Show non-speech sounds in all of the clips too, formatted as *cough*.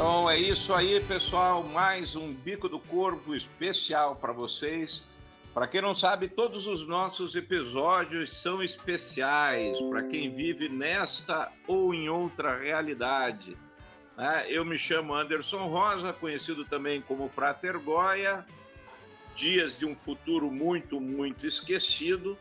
Então é isso aí, pessoal. Mais um Bico do Corvo especial para vocês. Para quem não sabe, todos os nossos episódios são especiais para quem vive nesta ou em outra realidade. Né? Eu me chamo Anderson Rosa, conhecido também como Frater Goya. Dias de um futuro muito, muito esquecido.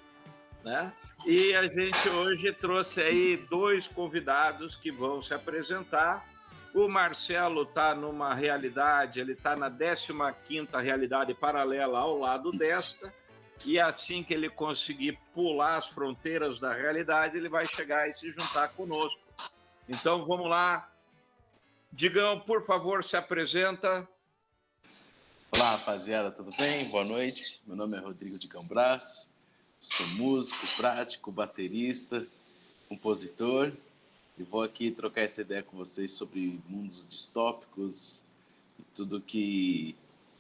Né? E a gente hoje trouxe aí dois convidados que vão se apresentar. O Marcelo está numa realidade, ele está na 15ª realidade paralela ao lado desta, e assim que ele conseguir pular as fronteiras da realidade, ele vai chegar e se juntar conosco. Então vamos lá. Digão, por favor, se apresenta. Olá, rapaziada, tudo bem? Boa noite. Meu nome é Rodrigo de Cambras, sou músico, prático, baterista, compositor e vou aqui trocar essa ideia com vocês sobre mundos distópicos e tudo que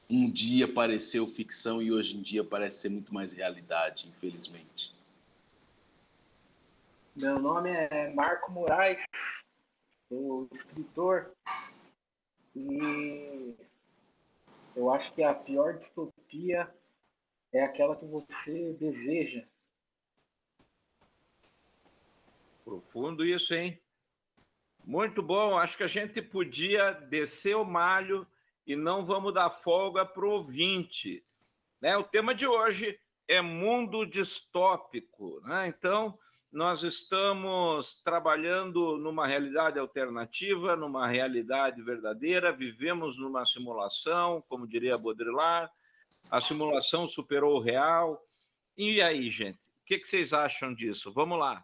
um dia pareceu ficção e hoje em dia parece ser muito mais realidade, infelizmente. Meu nome é Marco Moraes, sou escritor e eu acho que a pior distopia é aquela que você deseja. Profundo isso, hein? Muito bom. Acho que a gente podia descer o malho e não vamos dar folga para o ouvinte. Né? O tema de hoje é mundo distópico. Né? Então, nós estamos trabalhando numa realidade alternativa, numa realidade verdadeira, vivemos numa simulação, como diria Baudrillard, a simulação superou o real. E aí, gente, o que, que vocês acham disso? Vamos lá.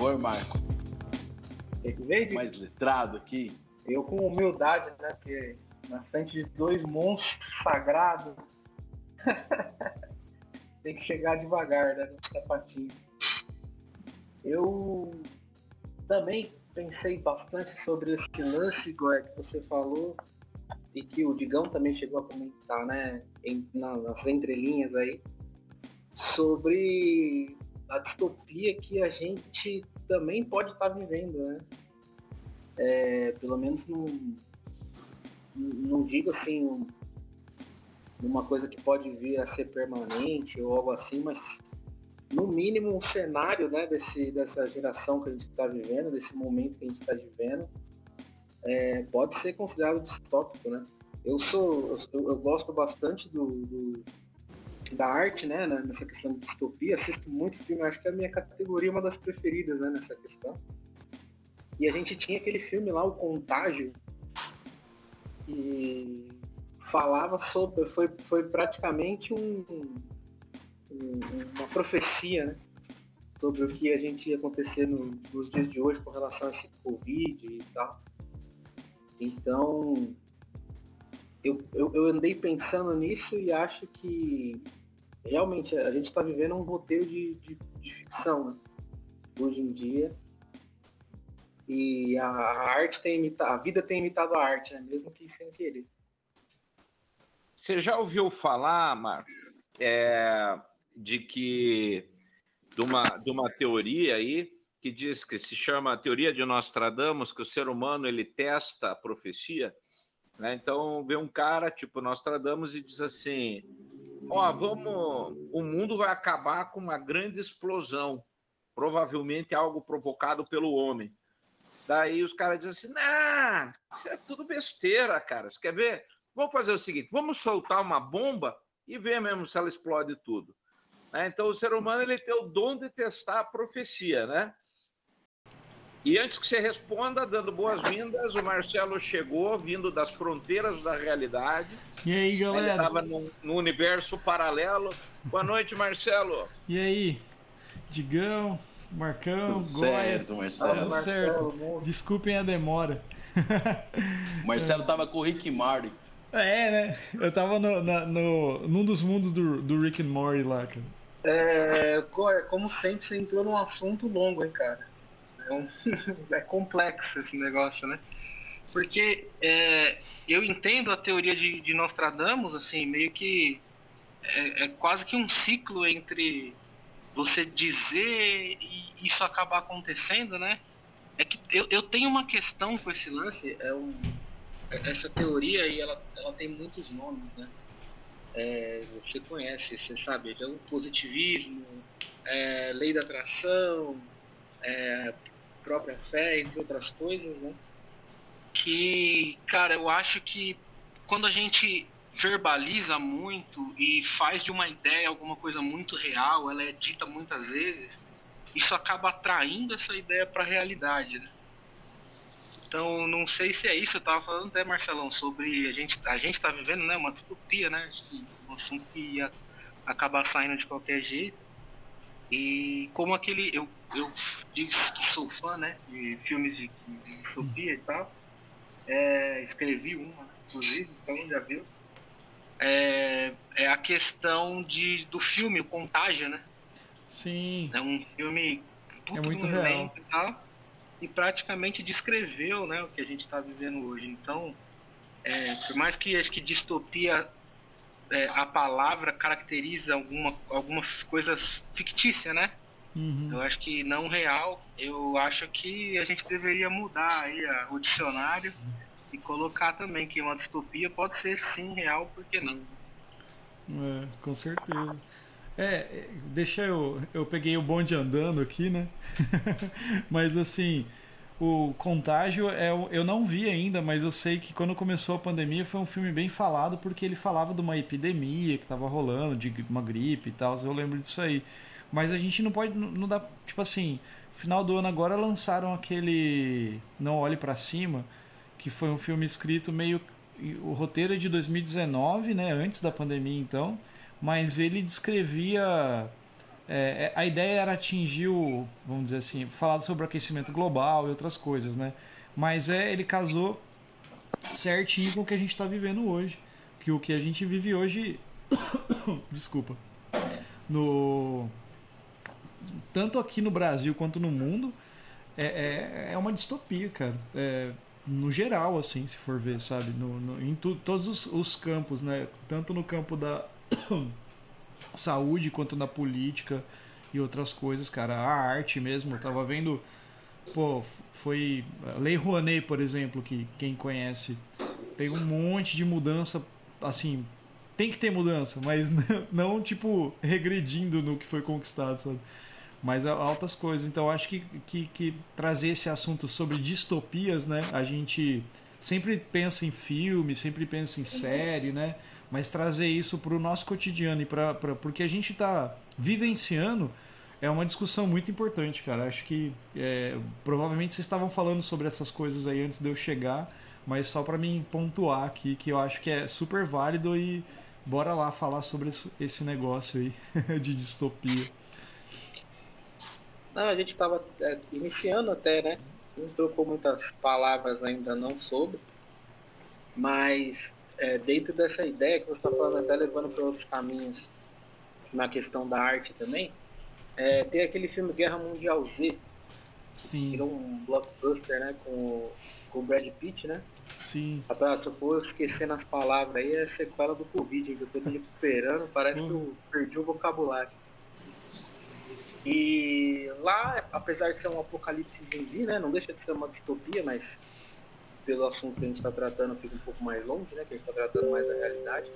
Favor, Marco. Tem que ver, Mais letrado aqui. Eu com humildade, né? Porque na frente de dois monstros sagrados. *laughs* Tem que chegar devagar, né? No sapatinho. Eu também pensei bastante sobre esse lance, Gord, que você falou, e que o Digão também chegou a comentar, né? Em, nas entrelinhas aí, sobre a distopia que a gente também pode estar tá vivendo, né? É, pelo menos não, não digo assim uma coisa que pode vir a ser permanente ou algo assim, mas no mínimo um cenário né, desse, dessa geração que a gente está vivendo, desse momento que a gente está vivendo, é, pode ser considerado distópico, né? Eu sou, eu, eu gosto bastante do, do da arte, né, nessa questão de distopia, assisto muito filme, acho que é a minha categoria uma das preferidas, né, nessa questão. E a gente tinha aquele filme lá, O Contágio, que falava sobre, foi, foi praticamente um, um, uma profecia, né, sobre o que a gente ia acontecer no, nos dias de hoje com relação a esse Covid e tal. Então, eu, eu, eu andei pensando nisso e acho que realmente a gente está vivendo um roteiro de, de, de ficção né? hoje em dia. E a, arte tem imitado, a vida tem imitado a arte, né? mesmo que sem querer. Você já ouviu falar, Marcos, é, de que de uma, de uma teoria aí que diz que se chama a teoria de Nostradamus, que o ser humano ele testa a profecia. Né? Então vê um cara tipo Nostradamus e diz assim: ó, vamos, o mundo vai acabar com uma grande explosão, provavelmente algo provocado pelo homem. Daí os caras dizem assim, não, isso é tudo besteira, cara. Você quer ver? Vamos fazer o seguinte, vamos soltar uma bomba e ver mesmo se ela explode tudo. Né? Então o ser humano ele tem o dom de testar a profecia, né? E antes que você responda, dando boas-vindas, o Marcelo chegou, vindo das fronteiras da realidade. E aí, galera? Ele estava no, no, universo paralelo. Boa noite, Marcelo. E aí? Digão, Marcão, Tudo Goya. certo, Marcelo. Tudo certo. Desculpem a demora. O Marcelo estava com o Rick e Morty. É, né? Eu tava no, na, no, num dos mundos do, do Rick and Morty lá, cara. É, como sempre, você entrou num assunto longo, hein, cara? Um, *laughs* é complexo esse negócio, né? Porque é, eu entendo a teoria de, de Nostradamus, assim, meio que é, é, quase que um ciclo entre você dizer e isso acabar acontecendo, né? É que eu, eu tenho uma questão com esse lance, é um, é, essa teoria e ela, ela tem muitos nomes, né? É, você conhece, você sabe, é o positivismo, é, lei da atração, é, própria fé, entre outras coisas, né? Que, cara, eu acho que quando a gente verbaliza muito e faz de uma ideia alguma coisa muito real, ela é dita muitas vezes, isso acaba atraindo essa ideia para a realidade. Né? Então, não sei se é isso, eu estava falando até, Marcelão, sobre a gente a gente está vivendo né, uma distopia, né? Um assunto que ia acabar saindo de qualquer jeito. E como aquele. Eu, eu digo que sou fã né, de filmes de, de distopia e tal. É, escrevi uma, inclusive, então já viu é, é a questão de, do filme, o Contágio, né? Sim. É um filme é muito real. E, tal, e praticamente descreveu né, o que a gente está vivendo hoje. Então, é, por mais que acho que distopia é, a palavra caracteriza alguma, algumas coisas fictícias, né? Uhum. Eu acho que não real. Eu acho que a gente deveria mudar aí a, o dicionário e colocar também que uma distopia pode ser sim real, por que não? É, com certeza. É, deixa eu. Eu peguei o bonde andando aqui, né? *laughs* mas assim, o Contágio é, eu não vi ainda, mas eu sei que quando começou a pandemia foi um filme bem falado porque ele falava de uma epidemia que estava rolando, de uma gripe e tal. Eu lembro disso aí. Mas a gente não pode. Não dá. Tipo assim, final do ano agora lançaram aquele Não Olhe para Cima que foi um filme escrito meio. O roteiro é de 2019, né? Antes da pandemia, então. Mas ele descrevia. É, é, a ideia era atingir o. Vamos dizer assim, falar sobre o aquecimento global e outras coisas, né? Mas é, ele casou certinho com o que a gente está vivendo hoje. Que o que a gente vive hoje. *coughs* Desculpa. No. Tanto aqui no Brasil quanto no mundo. É, é, é uma distopia, cara. É, no geral, assim, se for ver, sabe? No, no em tu, todos os, os, campos, né? Tanto no campo da *coughs* saúde quanto na política e outras coisas, cara. A arte mesmo, eu tava vendo. Pô, foi. Lei Rouanet, por exemplo, que quem conhece, tem um monte de mudança, assim. Tem que ter mudança, mas *laughs* não, não tipo, regredindo no que foi conquistado, sabe? Mas altas coisas. Então acho que, que, que, trazer esse assunto sobre distopias, né? A gente sempre pensa em filme, sempre pensa em série, né? Mas trazer isso para o nosso cotidiano e para porque a gente está vivenciando é uma discussão muito importante, cara. Acho que é, provavelmente vocês estavam falando sobre essas coisas aí antes de eu chegar, mas só para mim pontuar aqui que eu acho que é super válido e bora lá falar sobre esse negócio aí *laughs* de distopia. Não, a gente estava é, iniciando até, né? Não trocou muitas palavras ainda não sobre, mas é, dentro dessa ideia que você está falando, até levando para outros caminhos na questão da arte também, é, tem aquele filme Guerra Mundial Z, Sim. que é um blockbuster, né? Com, com o Brad Pitt, né? Sim. Rapaz, se eu for esquecendo as palavras aí, é sequela do Covid, que eu tô me recuperando, parece que eu perdi o vocabulário. E lá, apesar de ser um apocalipse zumbi, né, não deixa de ser uma distopia, mas pelo assunto que a gente está tratando fica um pouco mais longe, né, que a gente está tratando mais da realidade.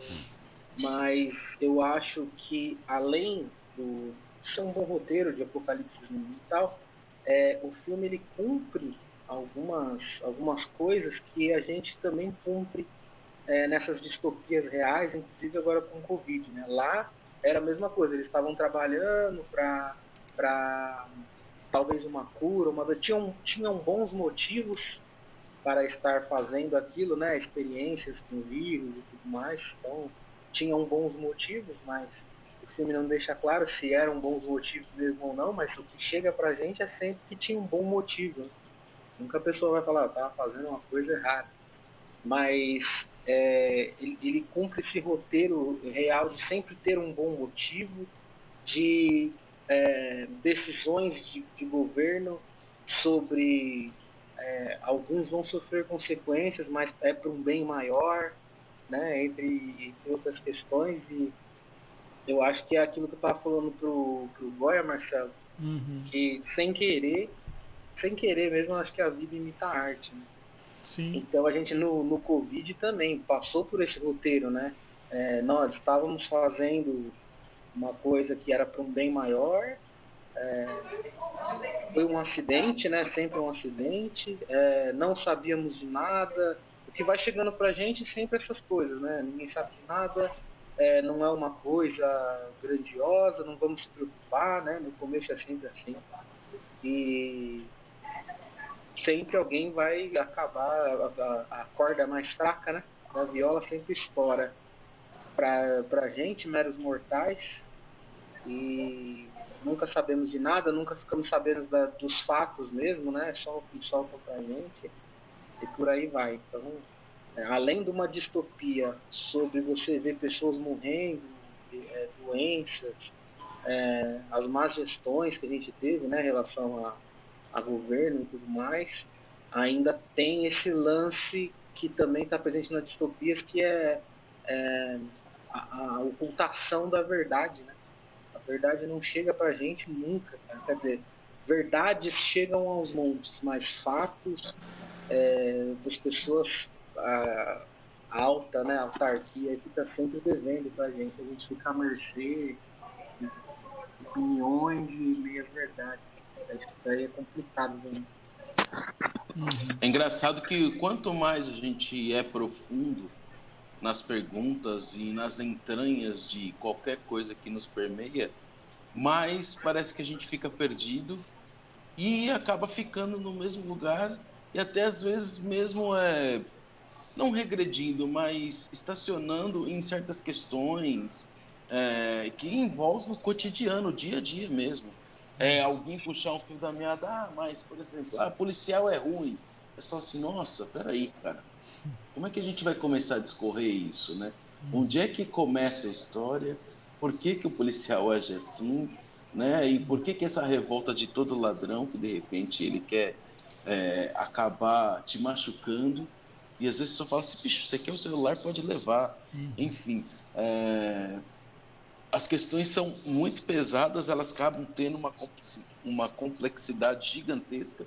Mas eu acho que além do ser um bom roteiro de apocalipse zumbi e tal, é, o filme ele cumpre algumas, algumas coisas que a gente também cumpre é, nessas distopias reais, inclusive agora com o Covid. Né? Lá era a mesma coisa, eles estavam trabalhando para para talvez uma cura, uma tinham, tinham bons motivos para estar fazendo aquilo, né? Experiências com vírus e tudo mais. Então, tinham bons motivos, mas o filme não deixa claro se eram bons motivos mesmo ou não, mas o que chega pra gente é sempre que tinha um bom motivo. Né? Nunca a pessoa vai falar, estava fazendo uma coisa errada. Mas é, ele, ele cumpre esse roteiro real de sempre ter um bom motivo, de é, decisões de, de, governo sobre é, alguns vão sofrer consequências, mas é para um bem maior, né, entre, entre, outras questões. E eu acho que é aquilo que eu estava falando pro, pro Goya, Marcelo, uhum. que sem querer, sem querer mesmo, acho que a vida imita a arte. Né? Sim. Então a gente no, no Covid também passou por esse roteiro, né? É, nós estávamos fazendo uma coisa que era para um bem maior. É, foi um acidente, né? Sempre um acidente. É, não sabíamos de nada. O que vai chegando para a gente sempre essas coisas, né? Ninguém sabe de nada. É, não é uma coisa grandiosa, não vamos se preocupar, né? No começo é sempre assim. E sempre alguém vai acabar, a, a, a corda mais fraca, né? Da viola sempre estoura. Pra, pra gente, meros mortais, e nunca sabemos de nada, nunca ficamos sabendo da, dos fatos mesmo, né? Só o que soltam pra gente, e por aí vai. Então, é, além de uma distopia sobre você ver pessoas morrendo, é, doenças, é, as más gestões que a gente teve, né, em relação a a governo e tudo mais, ainda tem esse lance que também está presente nas distopias, que é, é a, a, ocultação da verdade. Né? Verdade não chega para a gente nunca. Quer dizer, verdades chegam aos montes, mas fatos é, das pessoas a, alta, né, autarquia, fica sempre devendo para a gente. A gente fica à mercê de opiniões e meias verdades. Isso aí é complicado. Né? É engraçado que quanto mais a gente é profundo nas perguntas e nas entranhas de qualquer coisa que nos permeia, mais parece que a gente fica perdido e acaba ficando no mesmo lugar e até às vezes mesmo é não regredindo, mas estacionando em certas questões é, que envolvem o cotidiano, o dia a dia mesmo é, alguém puxar um fio da meada, ah, mas, por exemplo, ah, policial é ruim. Você fala assim, nossa, peraí, cara, como é que a gente vai começar a discorrer isso, né? Onde é que começa a história? Por que, que o policial age assim? Né? E por que, que essa revolta de todo ladrão que de repente ele quer é, acabar te machucando? E às vezes só fala assim, bicho, você quer o celular, pode levar. Uhum. Enfim, é, as questões são muito pesadas, elas acabam tendo uma, uma complexidade gigantesca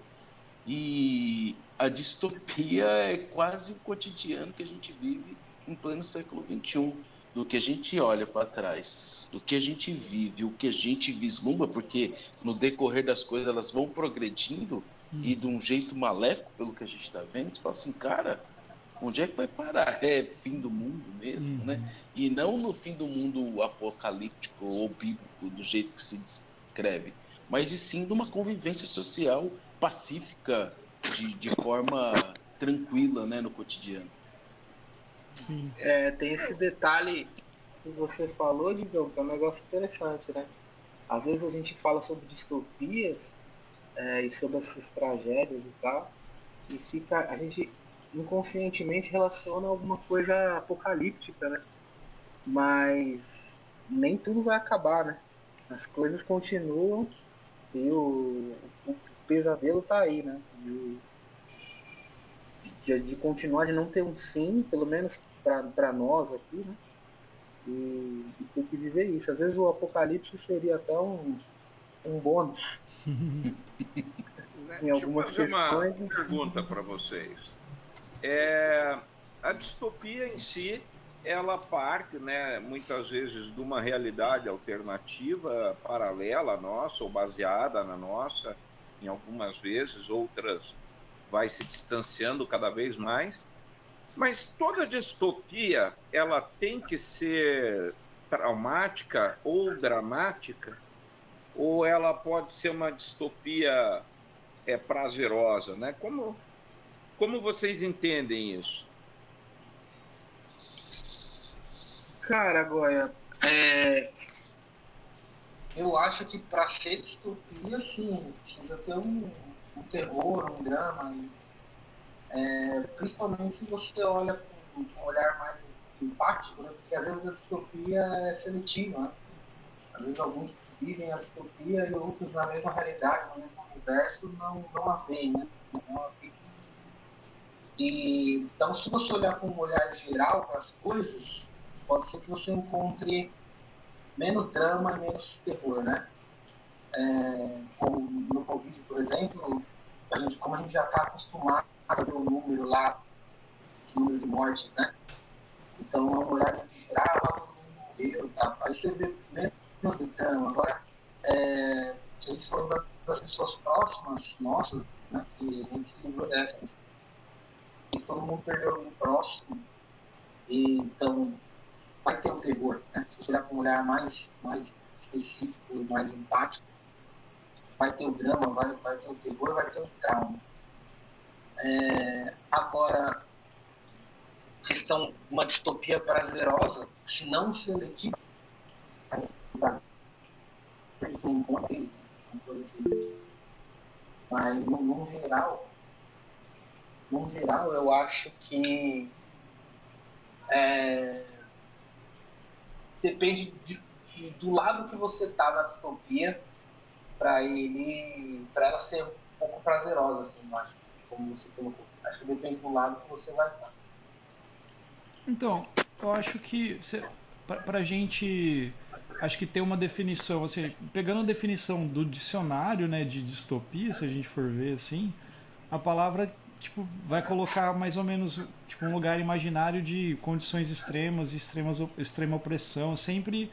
e a distopia é quase o cotidiano que a gente vive em pleno século XXI, do que a gente olha para trás, do que a gente vive, o que a gente vislumbra, porque no decorrer das coisas elas vão progredindo hum. e de um jeito maléfico, pelo que a gente está vendo, você fala assim, cara, onde é que vai parar? É fim do mundo mesmo, né? uhum. né? E não no fim do mundo apocalíptico ou bíblico, do jeito que se descreve, mas e sim de uma convivência social pacífica, de, de forma tranquila, né, no cotidiano. Sim. É, tem esse detalhe que você falou, Digão, que é um negócio interessante, né? Às vezes a gente fala sobre distopias é, e sobre essas tragédias e tal, e fica, a gente inconscientemente relaciona alguma coisa apocalíptica, né? Mas nem tudo vai acabar, né? As coisas continuam e o, o pesadelo tá aí, né? De, de, de, continuar, de não ter um fim, pelo menos para nós aqui, né? E, e ter que viver isso. Às vezes o apocalipse seria até um, um bônus. *laughs* em Deixa eu fazer uma pergunta para vocês. É, a distopia em si, ela parte, né, muitas vezes, de uma realidade alternativa paralela à nossa ou baseada na nossa, em algumas vezes, outras vai se distanciando cada vez mais. Mas toda distopia, ela tem que ser traumática ou dramática, ou ela pode ser uma distopia é, prazerosa, né? Como como vocês entendem isso? Cara, Goya, é... eu acho que para ser distopia, sim, precisa ter um, um terror, um drama. E, é, principalmente se você olha com um olhar mais simpático, né? porque às vezes a distopia é seletiva. Né? Às vezes alguns vivem a distopia e outros na mesma realidade, no mesmo universo, não, não a veem, né? E, então, se você olhar com um olhar geral para as coisas, pode ser que você encontre menos drama menos terror, né? É, como no Covid, por exemplo, a gente, como a gente já está acostumado a ver o número lá, o número de mortes, né? Então, é um olhar de geral, todo mundo morreu, tá? aí você vê menos drama. Agora, é, a gente for das pessoas próximas nossas, né? Que a gente se livrou dessas, e todo mundo perdeu o próximo, e, então vai ter o terror, né? Se você olhar com um olhar mais, mais específico, mais empático, vai ter o drama, vai, vai ter o terror, vai ter o trauma. É, agora, questão uma distopia prazerosa, se não seletiva, mas no, no geral, no geral eu acho que é, depende de, de, do lado que você está na distopia para ele para ela ser um pouco prazerosa assim, acho como você colocou. Acho que depende do lado que você vai estar. Então eu acho que para a gente acho que tem uma definição assim pegando a definição do dicionário né de distopia se a gente for ver assim a palavra tipo vai colocar mais ou menos tipo um lugar imaginário de condições extremas extremas extrema opressão sempre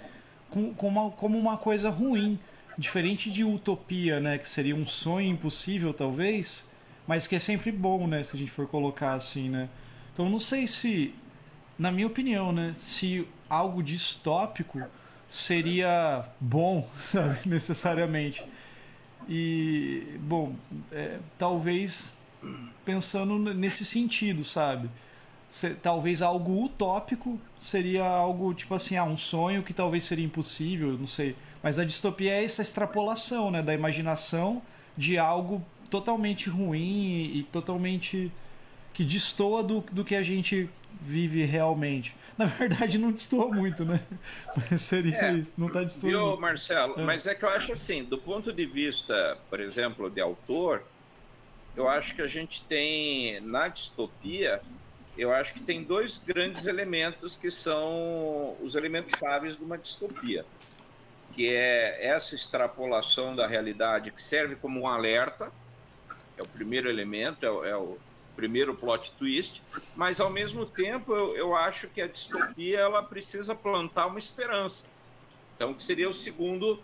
com, com uma, como uma coisa ruim diferente de utopia, né, que seria um sonho impossível talvez, mas que é sempre bom, né, se a gente for colocar assim, né? Então não sei se, na minha opinião, né, se algo distópico seria bom, *laughs* sabe, necessariamente. E bom, é, talvez pensando nesse sentido, sabe? talvez algo utópico seria algo tipo assim, ah, um sonho que talvez seria impossível, não sei. Mas a distopia é essa extrapolação, né, da imaginação de algo totalmente ruim e totalmente que destoa do, do que a gente vive realmente. *laughs* Na verdade, não destoa muito, né? *laughs* Mas seria é, isso, não está destoando. Viu, Marcelo? É. Mas é que eu acho assim, do ponto de vista, por exemplo, de autor, eu acho que a gente tem, na distopia, eu acho que tem dois grandes elementos que são os elementos chaves de uma distopia que é essa extrapolação da realidade que serve como um alerta, é o primeiro elemento, é o, é o primeiro plot twist, mas ao mesmo tempo eu, eu acho que a distopia ela precisa plantar uma esperança. Então, que seria o segundo,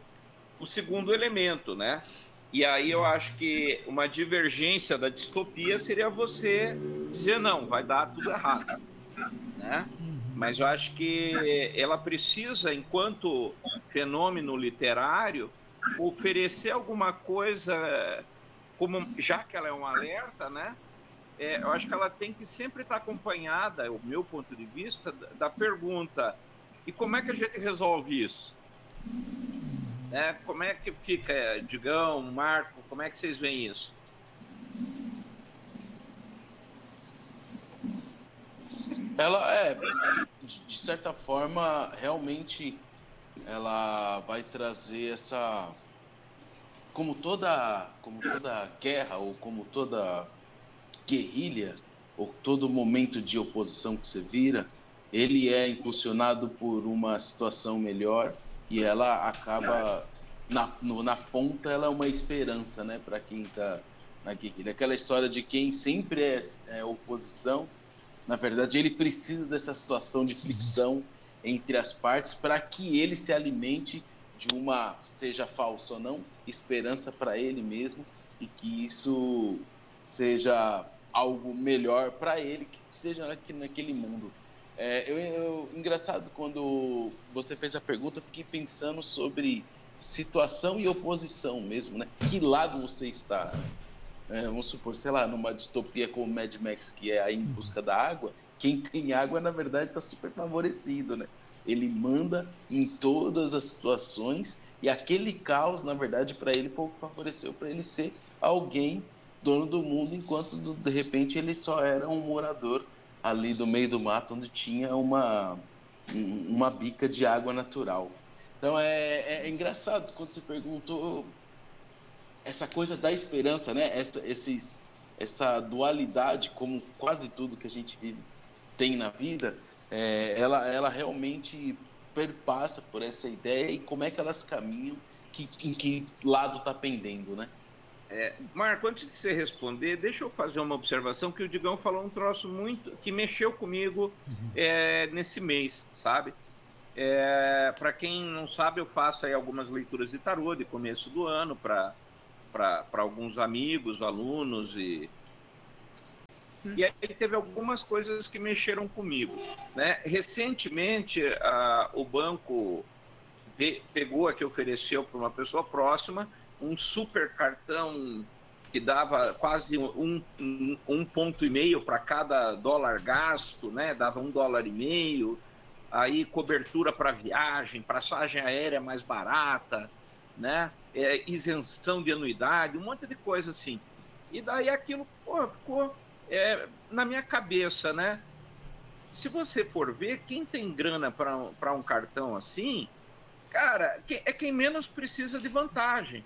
o segundo elemento, né? E aí eu acho que uma divergência da distopia seria você dizer não, vai dar tudo errado, né? Mas eu acho que ela precisa, enquanto fenômeno literário, oferecer alguma coisa, como já que ela é um alerta, né? É, eu acho que ela tem que sempre estar acompanhada, o meu ponto de vista, da pergunta: e como é que a gente resolve isso? É, como é que fica, Digão, Marco, como é que vocês veem isso? Ela é, de certa forma, realmente ela vai trazer essa como toda como toda guerra ou como toda guerrilha ou todo momento de oposição que você vira, ele é impulsionado por uma situação melhor e ela acaba na, no, na ponta ela é uma esperança, né, para quem está na guerrilha. Aquela história de quem sempre é, é oposição na verdade, ele precisa dessa situação de fricção entre as partes para que ele se alimente de uma, seja falsa ou não, esperança para ele mesmo e que isso seja algo melhor para ele, que seja naquele mundo. É, eu, eu, engraçado, quando você fez a pergunta, eu fiquei pensando sobre situação e oposição mesmo, né? Que lado você está? É, vamos supor, sei lá, numa distopia como Mad Max, que é aí em busca da água, quem tem água, na verdade, está super favorecido, né? Ele manda em todas as situações e aquele caos, na verdade, para ele pouco favoreceu para ele ser alguém dono do mundo, enquanto de repente ele só era um morador ali do meio do mato onde tinha uma uma bica de água natural. Então é, é, é engraçado quando você perguntou essa coisa da esperança, né? Essa, esses, essa dualidade, como quase tudo que a gente vive tem na vida, é, ela, ela realmente perpassa por essa ideia e como é que elas caminham, que, em que lado está pendendo, né? É, Marco, antes de você responder, deixa eu fazer uma observação que o Digão falou um troço muito que mexeu comigo uhum. é, nesse mês, sabe? É, para quem não sabe, eu faço aí algumas leituras de tarô de começo do ano para alguns amigos, alunos e hum. e aí teve algumas coisas que mexeram comigo, né? Recentemente, a, o banco pegou a que ofereceu para uma pessoa próxima um super cartão que dava quase um, um, um ponto e meio para cada dólar gasto, né? Dava um dólar e meio. Aí cobertura para viagem, passagem aérea mais barata, né? É, isenção de anuidade, um monte de coisa assim. E daí aquilo ficou é, na minha cabeça, né? Se você for ver, quem tem grana para um cartão assim, cara, é quem menos precisa de vantagem.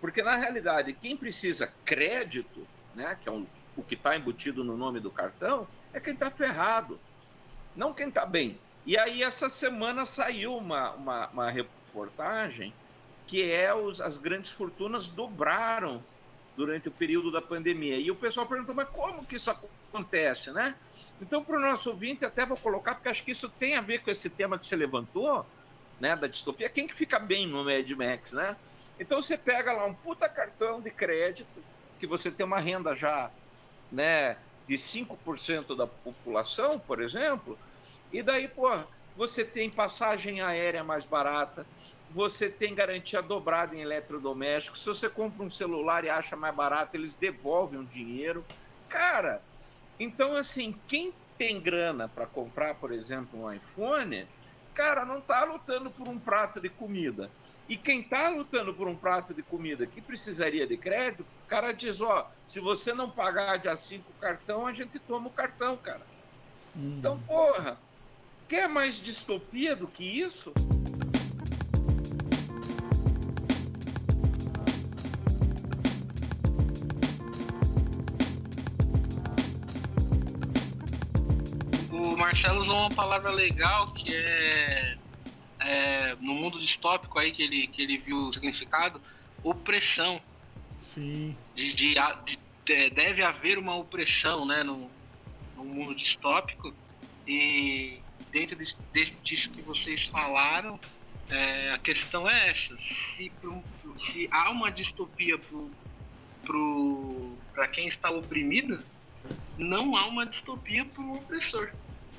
Porque, na realidade, quem precisa crédito, né, que é um, o que está embutido no nome do cartão, é quem está ferrado, não quem está bem. E aí, essa semana saiu uma, uma, uma reportagem que é os, as grandes fortunas dobraram durante o período da pandemia. E o pessoal perguntou, mas como que isso acontece, né? Então, para o nosso ouvinte, até vou colocar, porque acho que isso tem a ver com esse tema que você levantou, né, da distopia. Quem que fica bem no Mad Max, né? Então você pega lá um puta cartão de crédito, que você tem uma renda já né, de 5% da população, por exemplo, e daí, pô, você tem passagem aérea mais barata, você tem garantia dobrada em eletrodomésticos, se você compra um celular e acha mais barato, eles devolvem o dinheiro. Cara, então assim, quem tem grana para comprar, por exemplo, um iPhone, cara, não está lutando por um prato de comida e quem está lutando por um prato de comida que precisaria de crédito, o cara diz, ó, se você não pagar dia 5 o cartão, a gente toma o cartão, cara. Uhum. Então, porra, quer mais distopia do que isso? O Marcelo usou uma palavra legal que é é, no mundo distópico aí que ele, que ele viu o significado, opressão. Sim. De, de, de, deve haver uma opressão né, no, no mundo distópico e dentro disso, disso que vocês falaram, é, a questão é essa. Se, pro, se há uma distopia para quem está oprimido, não há uma distopia para o opressor.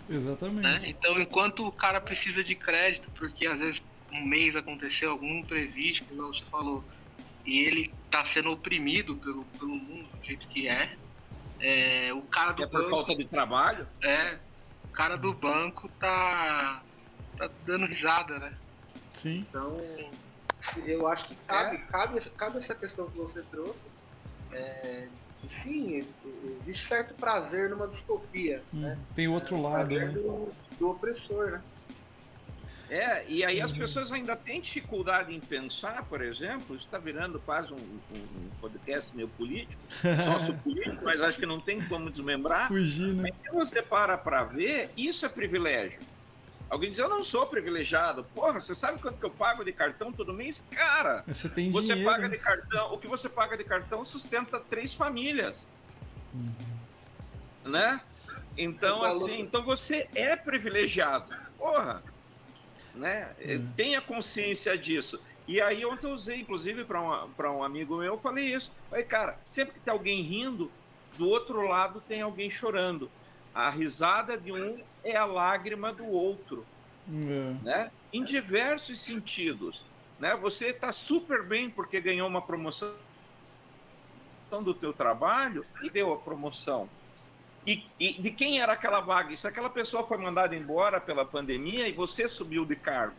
Exatamente. Né? Então, enquanto o cara precisa de crédito, porque às vezes um mês aconteceu algum imprevisto, como você falou, e ele está sendo oprimido pelo, pelo mundo do jeito que é, é o cara do é por banco, falta de trabalho? É, o cara do banco tá, tá dando risada, né? Sim. Então, eu acho que cabe, é. cabe, cabe essa questão que você trouxe. É, sim, existe certo prazer numa distopia. Hum, né? Tem outro lado, né? Do, do, opressor, né? É, e aí as uhum. pessoas ainda têm dificuldade em pensar, por exemplo, está virando quase um, um, um, podcast meio político, *laughs* sócio político, mas acho que não tem como desmembrar. Fugir, né? Mas se você para para ver, isso é privilégio. Alguém diz, eu não sou privilegiado. Porra, você sabe quanto que eu pago de cartão todo mês? Cara, você, tem você dinheiro. paga de cartão, o que você paga de cartão sustenta três famílias. Uhum. Né? Então, assim, então você é privilegiado. Porra, né? Uhum. Tenha consciência disso. E aí ontem eu usei, inclusive, para um amigo meu, eu falei isso. Falei, cara, sempre que tem alguém rindo, do outro lado tem alguém chorando. A risada de um é a lágrima do outro, é. né? Em diversos sentidos, né? Você está super bem porque ganhou uma promoção do teu trabalho e deu a promoção. E, e, de quem era aquela vaga? Se aquela pessoa foi mandada embora pela pandemia e você subiu de cargo?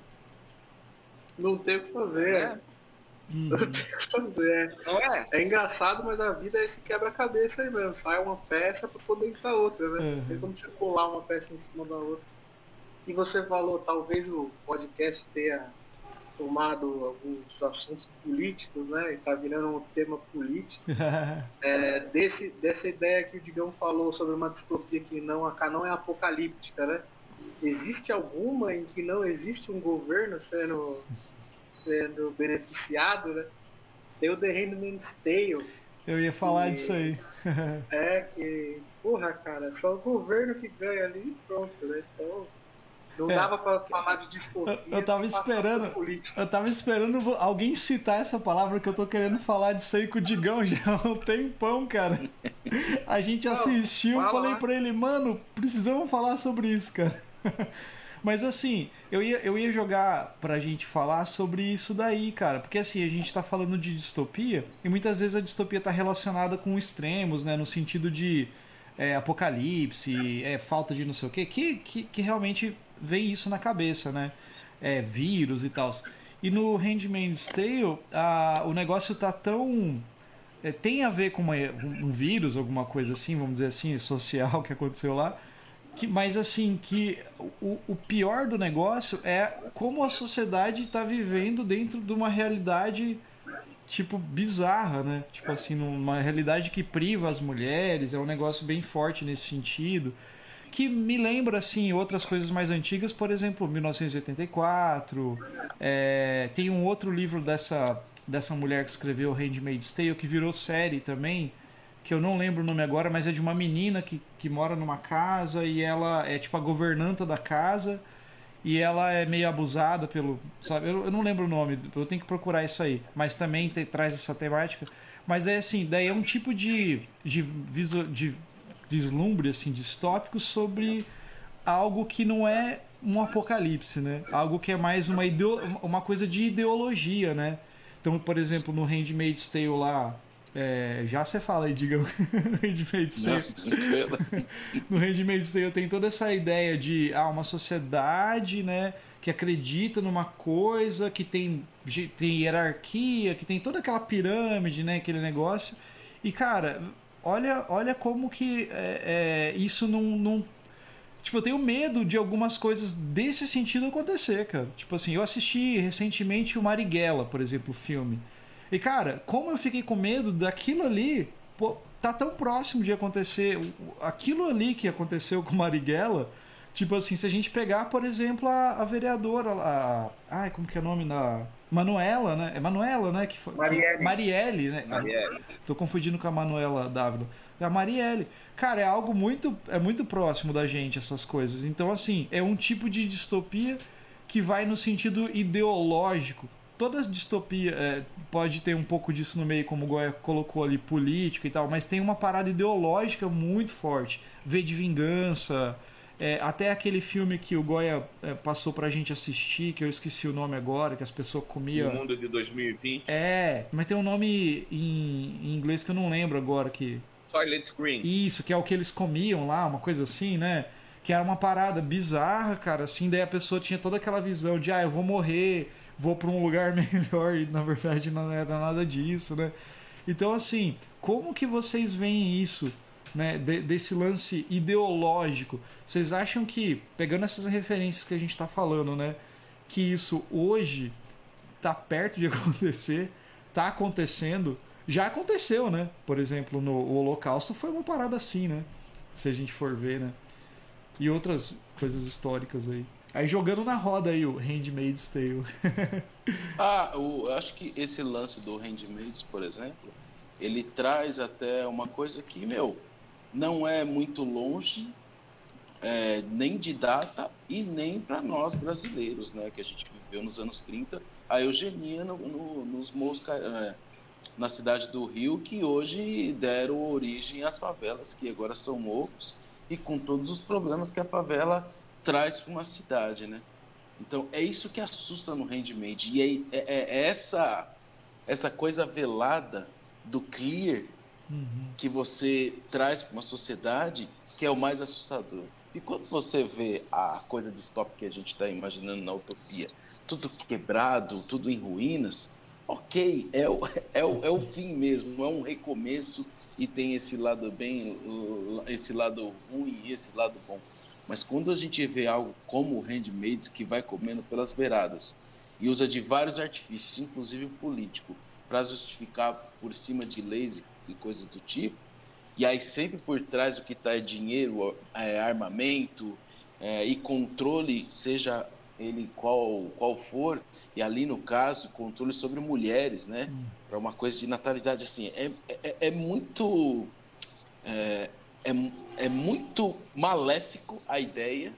Não tem o que fazer. Né? Hum. Não é? É engraçado, mas a vida é esse quebra-cabeça aí mesmo. Sai uma peça para poder entrar outra, né? Uhum. Tem como você colar uma peça em cima da outra. E você falou, talvez o podcast tenha tomado alguns assuntos políticos, né? Está virando um tema político. *laughs* é, desse, dessa ideia que o Digão falou sobre uma distopia que não, a não é apocalíptica, né? Existe alguma em que não existe um governo sendo, sendo beneficiado, né? Tem o The Handmaid's Tale. Eu ia falar que, disso aí. *laughs* é que, porra, cara, só o governo que ganha ali e pronto, né? Então não é. dava para falar de distopia. Eu, eu tava esperando. Eu tava esperando alguém citar essa palavra que eu tô querendo falar disso aí com o Digão já há um tempão, cara. A gente assistiu, e falei para ele, mano, precisamos falar sobre isso, cara. Mas assim, eu ia, eu ia jogar pra gente falar sobre isso daí, cara. Porque assim, a gente tá falando de distopia, e muitas vezes a distopia tá relacionada com extremos, né? No sentido de é, apocalipse, é, falta de não sei o quê, que, que, que realmente vem isso na cabeça, né? É, vírus e tal. E no Handmaid's Tale, a, o negócio tá tão. É, tem a ver com uma, um vírus, alguma coisa assim, vamos dizer assim, social *laughs* que aconteceu lá. Que, mas assim, que o, o pior do negócio é como a sociedade está vivendo dentro de uma realidade tipo bizarra, né? Tipo assim, numa realidade que priva as mulheres, é um negócio bem forte nesse sentido que me lembra assim outras coisas mais antigas, por exemplo, 1984. É, tem um outro livro dessa dessa mulher que escreveu Handmaid's Tale que virou série também, que eu não lembro o nome agora, mas é de uma menina que, que mora numa casa e ela é tipo a governanta da casa e ela é meio abusada pelo. Sabe, eu, eu não lembro o nome, eu tenho que procurar isso aí, mas também te, traz essa temática. Mas é assim, daí é um tipo de, de, visu, de vislumbre assim distópico sobre algo que não é um apocalipse, né? Algo que é mais uma, ideo... uma coisa de ideologia, né? Então, por exemplo, no Handmaid's Tale lá, é... já você fala aí, diga *laughs* no Handmaid's Tale. *laughs* no Handmaid's Tale tem toda essa ideia de ah, uma sociedade, né? Que acredita numa coisa, que tem, tem hierarquia, que tem toda aquela pirâmide, né? Aquele negócio. E, cara, olha, olha como que é, é, isso não, não. Tipo, eu tenho medo de algumas coisas desse sentido acontecer, cara. Tipo assim, eu assisti recentemente o Marighella, por exemplo, o filme. E, cara, como eu fiquei com medo daquilo ali, pô, tá tão próximo de acontecer. Aquilo ali que aconteceu com Marighella, tipo assim, se a gente pegar, por exemplo, a, a vereadora, a, ai, como que é o nome da. Manuela, né? É Manuela, né? Que foi, Marielle. Que, Marielle, né? Marielle. Tô confundindo com a Manuela Dávila. É a Marielle. Cara, é algo muito, é muito próximo da gente, essas coisas. Então, assim, é um tipo de distopia que vai no sentido ideológico. Toda distopia é, pode ter um pouco disso no meio, como o Goya colocou ali, política e tal, mas tem uma parada ideológica muito forte. V de vingança, é, até aquele filme que o Goya é, passou pra gente assistir, que eu esqueci o nome agora, que as pessoas comiam. O Mundo de 2020. É, mas tem um nome em, em inglês que eu não lembro agora. que Silent Screen. Isso, que é o que eles comiam lá, uma coisa assim, né? Que era uma parada bizarra, cara, assim, daí a pessoa tinha toda aquela visão de, ah, eu vou morrer, vou para um lugar *laughs* melhor, e na verdade não era nada disso, né? Então, assim, como que vocês veem isso né, de, desse lance ideológico. Vocês acham que, pegando essas referências que a gente está falando, né, que isso hoje está perto de *laughs* acontecer, está acontecendo, já aconteceu, né? Por exemplo, no Holocausto foi uma parada assim, né? Se a gente for ver, né? E outras coisas históricas aí. Aí jogando na roda aí o Handmaid's Tale. *laughs* ah, eu acho que esse lance do Handmaid's, por exemplo, ele traz até uma coisa que, meu, não é muito longe é, nem de data e nem para nós brasileiros, né, que a gente viveu nos anos 30, a eugenia no, no, nos morros, é, na cidade do Rio, que hoje deram origem às favelas, que agora são morros, e com todos os problemas que a favela traz para uma cidade, né? Então, é isso que assusta no handmade, e é, é, é essa, essa coisa velada do clear uhum. que você traz para uma sociedade que é o mais assustador. E quando você vê a coisa distópica que a gente está imaginando na utopia, tudo quebrado, tudo em ruínas, ok, é o, é, o, é o *laughs* fim mesmo, é um recomeço e tem esse lado bem, esse lado ruim e esse lado bom. Mas quando a gente vê algo como o Handmaids que vai comendo pelas beiradas e usa de vários artifícios, inclusive político, para justificar por cima de leis e coisas do tipo. E aí sempre por trás o que está é dinheiro, é armamento é, e controle, seja ele qual, qual for, e ali no caso, controle sobre mulheres, né? Hum. Para uma coisa de natalidade, assim, é, é, é muito. É, é, é muito maléfico a ideia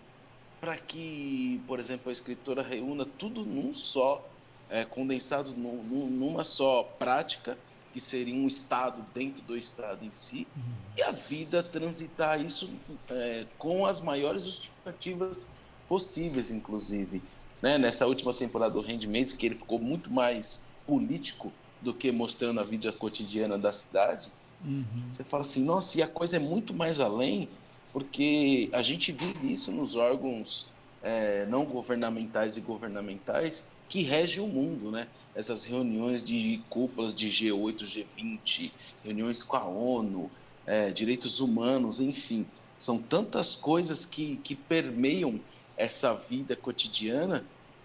para que, por exemplo, a escritora reúna tudo num só, é, condensado num, numa só prática, que seria um Estado dentro do Estado em si, uhum. e a vida transitar isso é, com as maiores justificativas possíveis, inclusive. Né? Nessa última temporada do Handmaid's, que ele ficou muito mais político do que mostrando a vida cotidiana da cidade, uhum. você fala assim, nossa, e a coisa é muito mais além, porque a gente vive isso nos órgãos é, não governamentais e governamentais que regem o mundo, né? Essas reuniões de cúpulas de G8, G20, reuniões com a ONU, é, direitos humanos, enfim, são tantas coisas que, que permeiam essa vida cotidiana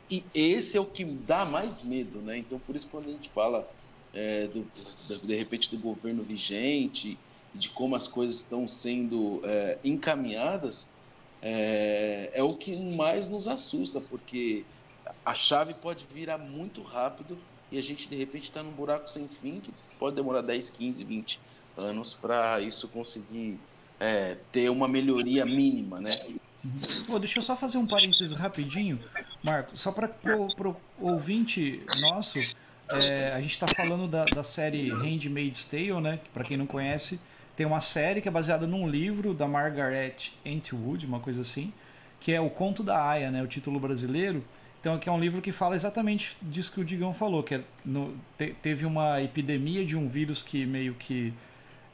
e esse é o que dá mais medo, né? Então, por isso, quando a gente fala é, do, de repente do governo vigente de como as coisas estão sendo é, encaminhadas, é, é, o que mais nos assusta, porque a chave pode virar muito rápido e a gente de repente está num buraco sem fim que pode demorar 10, 15, 20 anos para isso conseguir é, ter uma melhoria mínima, né? Uhum. deixa eu só fazer um parênteses rapidinho, Marco, só para o ouvinte nosso, é, a gente está falando da, da série Handmaid's Tale, né? Para quem não conhece, tem uma série que é baseada num livro da Margaret Atwood, uma coisa assim, que é O Conto da Aya, né, o título brasileiro. Então, aqui é um livro que fala exatamente disso que o Digão falou, que é no, te, teve uma epidemia de um vírus que meio que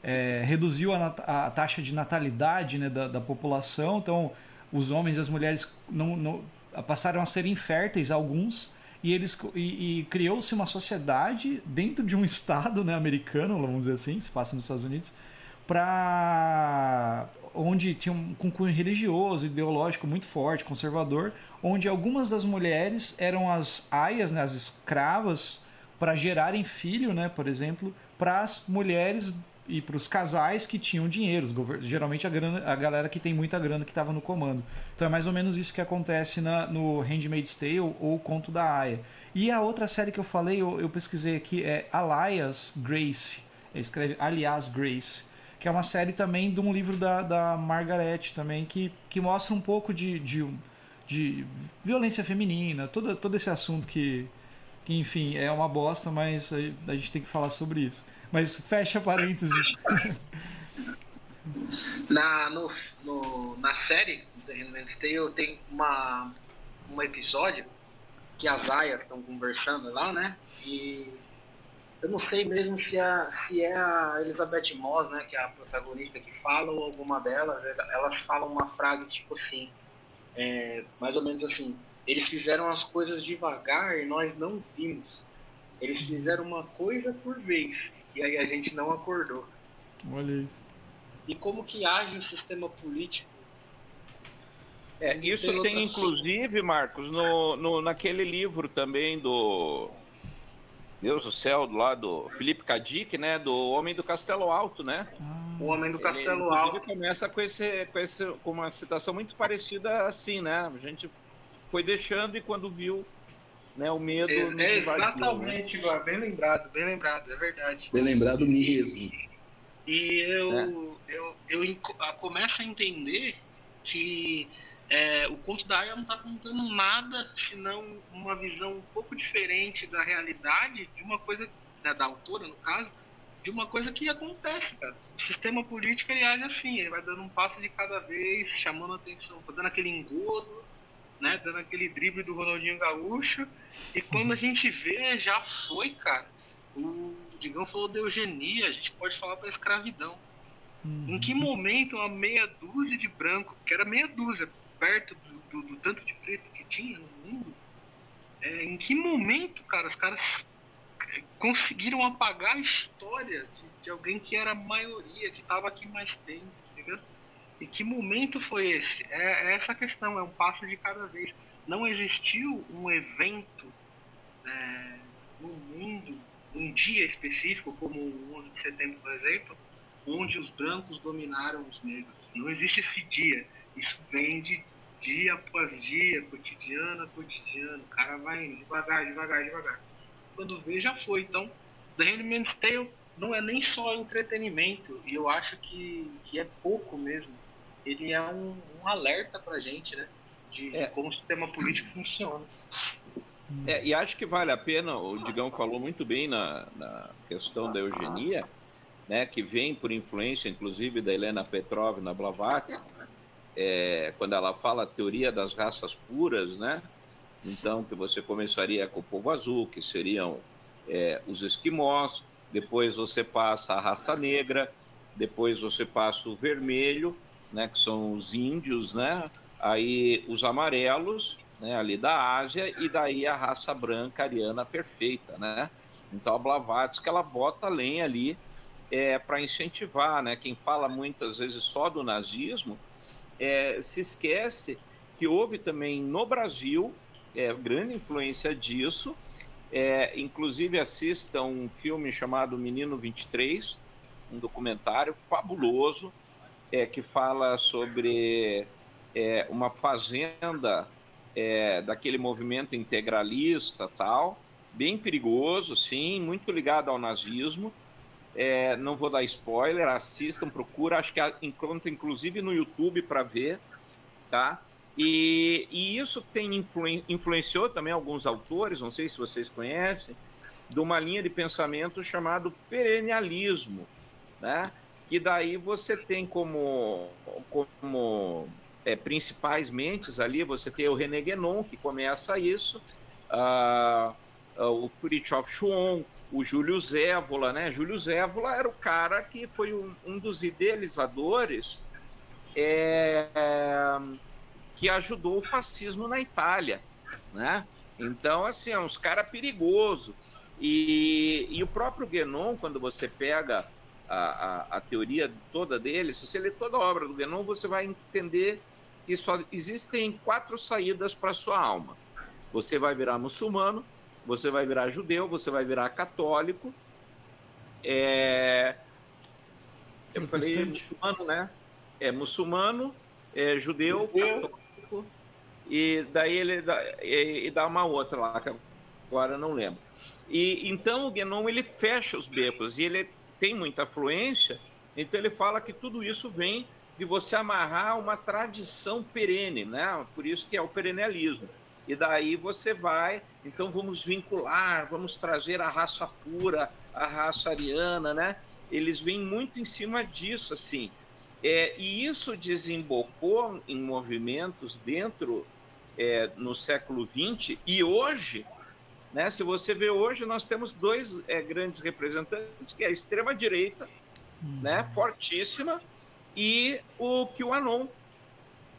é, reduziu a, a, taxa de natalidade né, da, da, população. Então, os homens e as mulheres não, não passaram a ser inférteis, alguns, e eles e, e criou-se uma sociedade dentro de um *laughs* estado né, americano, vamos dizer assim, se passa nos Estados Unidos, para onde tinha um, um cunho religioso, ideológico muito forte, conservador, onde algumas das mulheres eram as aias, né, as escravas, para gerarem filho, né, por exemplo, para as mulheres e para os casais que tinham dinheiro, geralmente a, grana, a galera que tem muita grana que estava no comando. Então é mais ou menos isso que acontece na, no Handmaid's Tale ou Conto da Aya. E a outra série que eu falei, eu, eu pesquisei aqui, é Alias Grace. Escreve Alias Grace que é uma série também de um livro da, da Margaret também, que, que mostra um pouco de, de, de violência feminina, todo, todo esse assunto que, que, enfim, é uma bosta, mas a, a gente tem que falar sobre isso. Mas fecha parênteses. na, no, no, na série The Handmaid's Tale tem uma, um episódio que as aias estão conversando lá, né? E eu não sei mesmo se, a, se é a Elizabeth Moss, né, que é a protagonista que fala, ou alguma delas, elas falam uma frase tipo assim, é, mais ou menos assim, eles fizeram as coisas devagar e nós não vimos. Eles fizeram uma coisa por vez e aí a gente não acordou. Olha aí. E como que age o sistema político? É, isso tem inclusive, Marcos, no, no, naquele livro também do Deus do céu, do lado do Felipe Cadic, né? Do Homem do Castelo Alto, né? O Homem do Castelo Ele, Alto. começa com, esse, com, esse, com uma situação muito parecida assim, né? A gente foi deixando e quando viu né, o medo... É, é exatamente, né? bem lembrado, bem lembrado, é verdade. Bem lembrado mesmo. E eu, é. eu, eu, eu começo a entender que é, o conto da Aya não está contando nada senão uma visão um pouco diferente da realidade de uma coisa da, da autora no caso de uma coisa que acontece cara. o sistema político ele age assim ele vai dando um passo de cada vez chamando atenção dando aquele engodo né dando aquele drible do Ronaldinho Gaúcho e quando a gente vê já foi cara o Digão falou de eugenia a gente pode falar para escravidão em que uhum. momento uma meia dúzia de branco, que era meia dúzia, perto do, do, do tanto de preto que tinha no mundo, é, em que momento, cara, os caras conseguiram apagar a história de, de alguém que era a maioria, que estava aqui mais tempo, entendeu? E que momento foi esse? É, é essa questão, é um passo de cada vez. Não existiu um evento é, no mundo, num dia específico, como o 11 de setembro, por exemplo, onde os brancos dominaram os negros. Não existe esse dia. Isso vem de dia após dia, cotidiano a cotidiano. O cara vai indo devagar, devagar, devagar. Quando vê, já foi. Então, The Handmaid's Tale não é nem só entretenimento, e eu acho que, que é pouco mesmo. Ele é um, um alerta pra gente, né? De, é. de como o sistema político funciona. É, e acho que vale a pena, o Digão falou muito bem na, na questão da eugenia, né, que vem por influência, inclusive, da Helena Petrovna Blavatsky, é, quando ela fala a teoria das raças puras, né? Então, que você começaria com o povo azul, que seriam é, os esquimós, depois você passa a raça negra, depois você passa o vermelho, né, que são os índios, né? Aí os amarelos, né, ali da Ásia, e daí a raça branca ariana perfeita, né? Então a Blavatsky ela bota lenha ali é, para incentivar, né? Quem fala muitas vezes só do nazismo é, se esquece que houve também no Brasil é, grande influência disso. É, inclusive assista um filme chamado Menino 23, um documentário fabuloso é, que fala sobre é, uma fazenda é, daquele movimento integralista tal, bem perigoso, sim, muito ligado ao nazismo. É, não vou dar spoiler, assistam, procura, acho que encontra inclusive no YouTube para ver, tá? E, e isso tem influen, influenciou também alguns autores, não sei se vocês conhecem, de uma linha de pensamento chamado perennialismo, né? Que daí você tem como, como é, principais mentes ali, você tem o René Guénon, que começa isso, uh, o Fritjof Schuon, o Júlio Zévola, né? Júlio Zévola era o cara que foi um, um dos idealizadores é, que ajudou o fascismo na Itália, né? Então, assim, é uns cara perigoso. E, e o próprio Guénon, quando você pega a, a, a, teoria toda dele, se você ler toda a obra do Guénon, você vai entender que só existem quatro saídas para sua alma. Você vai virar muçulmano, você vai virar judeu, você vai virar católico. É... Eu falei muçulmano, né? É muçulmano, é judeu, católico, e daí ele dá, e, e dá uma outra lá, que agora não lembro. E então o Guénon ele fecha os becos e ele tem muita afluência, então ele fala que tudo isso vem de você amarrar uma tradição perene, né? Por isso que é o perennialismo. E daí você vai, então vamos vincular, vamos trazer a raça pura, a raça ariana, né? Eles vêm muito em cima disso, assim. É, e isso desembocou em movimentos dentro é, no século XX e hoje, né? Se você vê hoje, nós temos dois é, grandes representantes, que é a extrema direita, uhum. né? Fortíssima e o QAnon,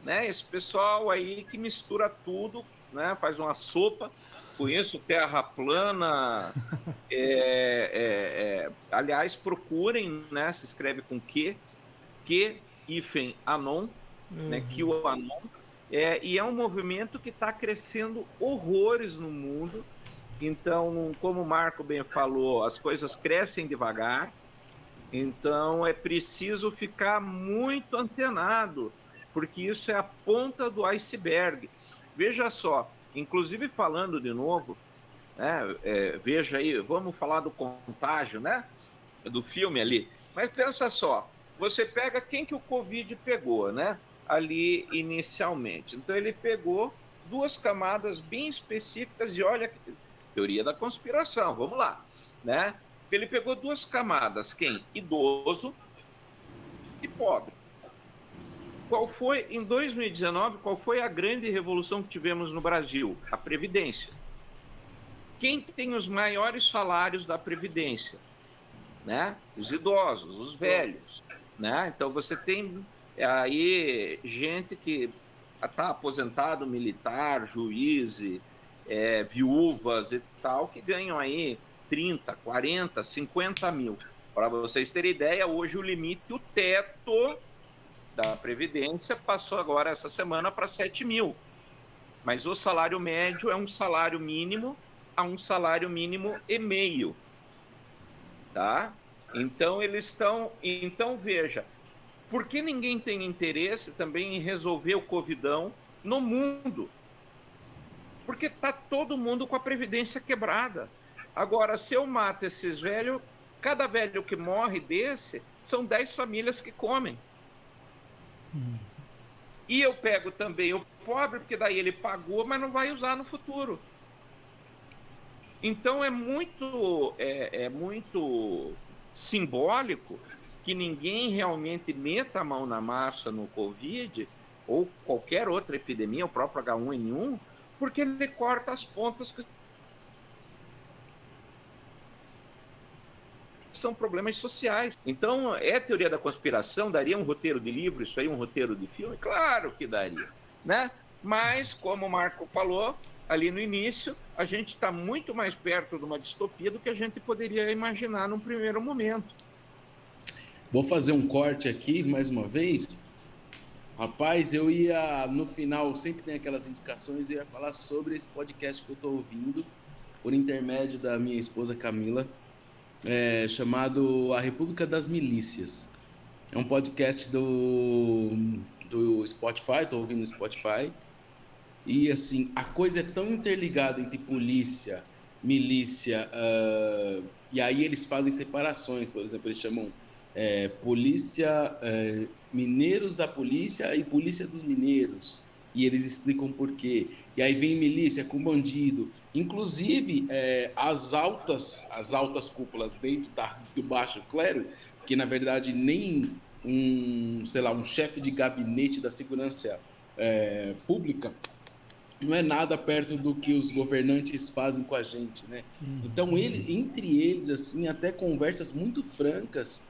né? Esse pessoal aí que mistura tudo né? Faz uma sopa. Conheço terra plana. *laughs* É, é, é, aliás, procurem, né? Se escreve com que, que hífen anon, né, uhum. né? Que o anon. É, e é um movimento que está crescendo horrores no mundo. Então, como o Marco bem falou, as coisas crescem devagar. Então, é preciso ficar muito antenado, porque isso é a ponta do iceberg. Veja só, inclusive falando de novo, né, é, veja aí, vamos falar do contágio, né? Do filme ali. Mas pensa só, você pega quem que o Covid pegou, né? Ali inicialmente. Então ele pegou duas camadas bem específicas e olha teoria da conspiração, vamos lá, né? Ele pegou duas camadas, quem? Idoso e pobre qual foi, em 2019, qual foi a grande revolução que tivemos no Brasil? A Previdência. Quem tem os maiores salários da Previdência? Né? Os idosos, os velhos. Né? Então você tem aí gente que está aposentado militar, juiz, é, viúvas e tal, que ganham aí 30, 40, 50 mil. Para vocês terem ideia, hoje o limite, o teto da Previdência passou agora essa semana para 7 mil. Mas o salário médio é um salário mínimo a um salário mínimo e meio. Tá? Então eles estão. Então veja, por que ninguém tem interesse também em resolver o Covidão no mundo? Porque está todo mundo com a previdência quebrada. Agora, se eu mato esses velhos, cada velho que morre desse, são 10 famílias que comem. Hum. E eu pego também o pobre, porque daí ele pagou, mas não vai usar no futuro. Então é muito, é, é muito simbólico que ninguém realmente meta a mão na massa no Covid ou qualquer outra epidemia, o próprio H1N1, porque ele corta as pontas que são problemas sociais. Então, é teoria da conspiração? Daria um roteiro de livro, isso aí, um roteiro de filme? Claro que daria, né? Mas, como o Marco falou ali no início, a gente está muito mais perto de uma distopia do que a gente poderia imaginar num primeiro momento. Vou fazer um corte aqui mais uma vez. Rapaz, eu ia no final, sempre tem aquelas indicações, eu ia falar sobre esse podcast que eu estou ouvindo, por intermédio da minha esposa Camila é, chamado A República das Milícias. É um podcast do, do Spotify, estou ouvindo no Spotify. E assim, a coisa é tão interligada entre polícia, milícia, uh, e aí eles fazem separações, por exemplo, eles chamam é, polícia, é, mineiros da polícia e polícia dos mineiros e eles explicam por quê. E aí vem milícia com bandido. Inclusive, é, as altas as altas cúpulas dentro da, do baixo clero, que na verdade nem um, sei lá, um chefe de gabinete da segurança é, pública não é nada perto do que os governantes fazem com a gente, né? Uhum. Então, ele, entre eles, assim, até conversas muito francas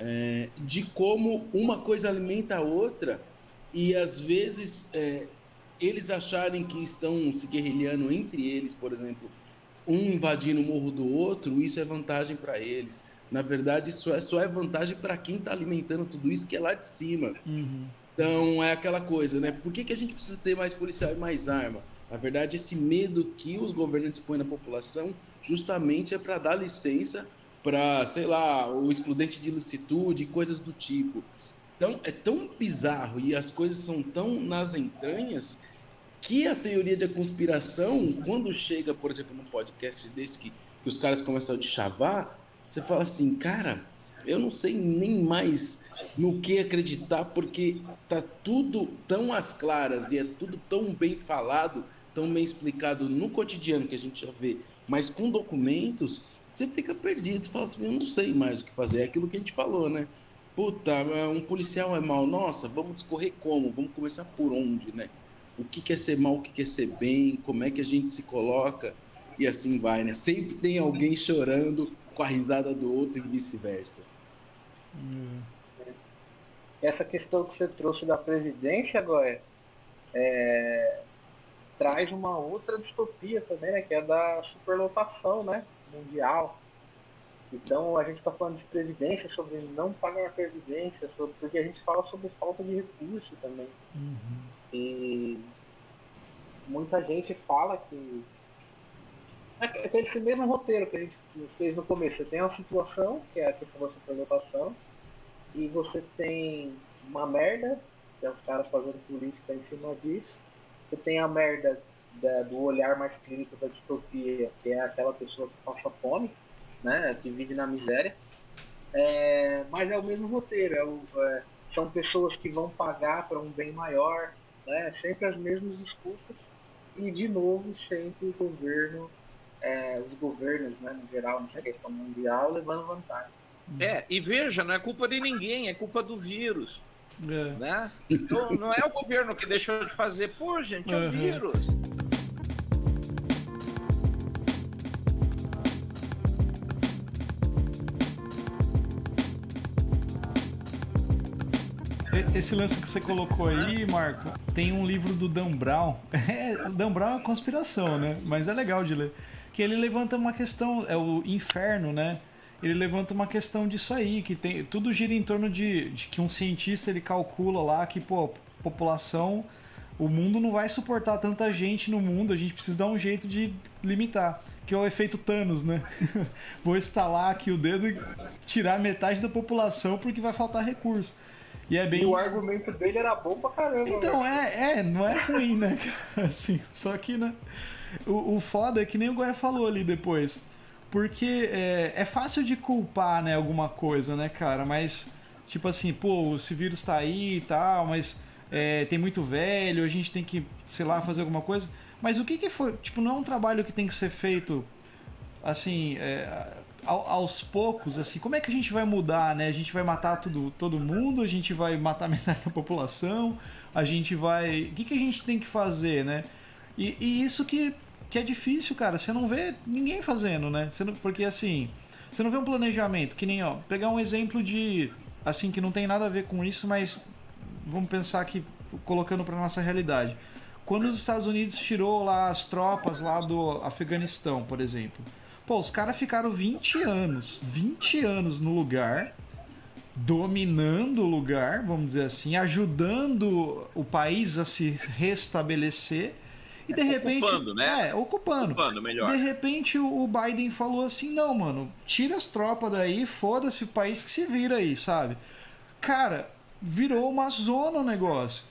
é, de como uma coisa alimenta a outra e às vezes é, eles acharem que estão se guerrilhando entre eles, por exemplo, um invadindo o morro do outro, isso é vantagem para eles. Na verdade, isso é, só é vantagem para quem está alimentando tudo isso que é lá de cima. Uhum. Então é aquela coisa, né? Por que, que a gente precisa ter mais policial e mais arma? Na verdade, esse medo que os governantes põem na população justamente é para dar licença para, sei lá, o excludente de ilicitude e coisas do tipo. Então, é tão bizarro e as coisas são tão nas entranhas que a teoria da conspiração, quando chega, por exemplo, num podcast desse que, que os caras começam a te chavar, você fala assim, cara, eu não sei nem mais no que acreditar, porque tá tudo tão às claras e é tudo tão bem falado, tão bem explicado no cotidiano que a gente já vê, mas com documentos, você fica perdido, você fala assim, eu não sei mais o que fazer, é aquilo que a gente falou, né? Puta, é, um policial é mal. Nossa, vamos discorrer como? Vamos começar por onde, né? O que quer ser mal, o que quer ser bem, como é que a gente se coloca e assim vai, né? Sempre tem alguém chorando com a risada do outro e vice-versa. Hum. Essa questão que você trouxe da presidência agora é, traz uma outra distopia também, né? Que é da superlotação, né? Mundial então a gente está falando de previdência, sobre não pagar a previdência, sobre, porque a gente fala sobre falta de recurso também. Uhum. E muita gente fala que. É, é esse mesmo roteiro que a gente fez no começo. Você tem uma situação, que é a questão da superlotação, e você tem uma merda, que é os caras fazendo política em cima disso. Você tem a merda da, do olhar mais clínico da distopia, que é aquela pessoa que passa fome né, que vive na miséria. É, mas é o mesmo roteiro, é o, é, são pessoas que vão pagar para um bem maior, né, sempre as mesmas desculpas, e de novo sempre o governo, é, os governos, né, no geral, na questão mundial, levando vantagem. É, e veja, não é culpa de ninguém, é culpa do vírus. É. Né? Então, não é o governo que deixou de fazer, pô, gente, é o vírus. Esse lance que você colocou aí, Marco, tem um livro do Dan Brown. *laughs* É, Dan Brown é uma conspiração, né? Mas é legal de ler. Que ele levanta uma questão, é o inferno, né? Ele levanta uma questão disso aí, que tem tudo gira em torno de, de que um cientista ele calcula lá que, pô, população o mundo não vai suportar tanta gente no mundo, a gente precisa dar um jeito de limitar. Que é o efeito Thanos, né? *laughs* Vou instalar aqui o dedo e tirar metade da população porque vai faltar recurso. E é bem. E o isso. argumento dele era bom pra caramba. Então, né? é, é, não é ruim, né? *laughs* Assim, só que, né? O, o foda é que nem o Goya falou ali depois. Porque é, é fácil de culpar, né, alguma coisa, né, cara? Mas, tipo assim, pô, esse vírus tá aí e tal, mas é, tem muito velho, a gente tem que, sei lá, fazer alguma coisa. Mas o que que foi? Tipo, não é um trabalho que tem que ser feito, assim, é, ao- aos poucos, assim, como é que a gente vai mudar, né? A gente vai matar tudo, todo mundo, a gente vai matar *laughs* metade da população, a gente vai. O que, que a gente tem que fazer, né? E, e isso que, que é difícil, cara. Você não vê ninguém fazendo, né? Não- porque assim, você não vê um planejamento, que nem, ó, pegar um exemplo de. Assim, que não tem nada a ver com isso, mas vamos pensar aqui, colocando pra nossa realidade. Quando os Estados Unidos tirou lá as tropas lá do Afeganistão, por exemplo. Pô, os caras ficaram 20 anos, 20 anos no lugar, dominando o lugar, vamos dizer assim, ajudando o país a se restabelecer. E de repente. Ocupando, né? É, ocupando. Ocupando, melhor. De repente o o Biden falou assim: não, mano, tira as tropas daí, foda-se o país que se vira aí, sabe? Cara, virou uma zona o negócio.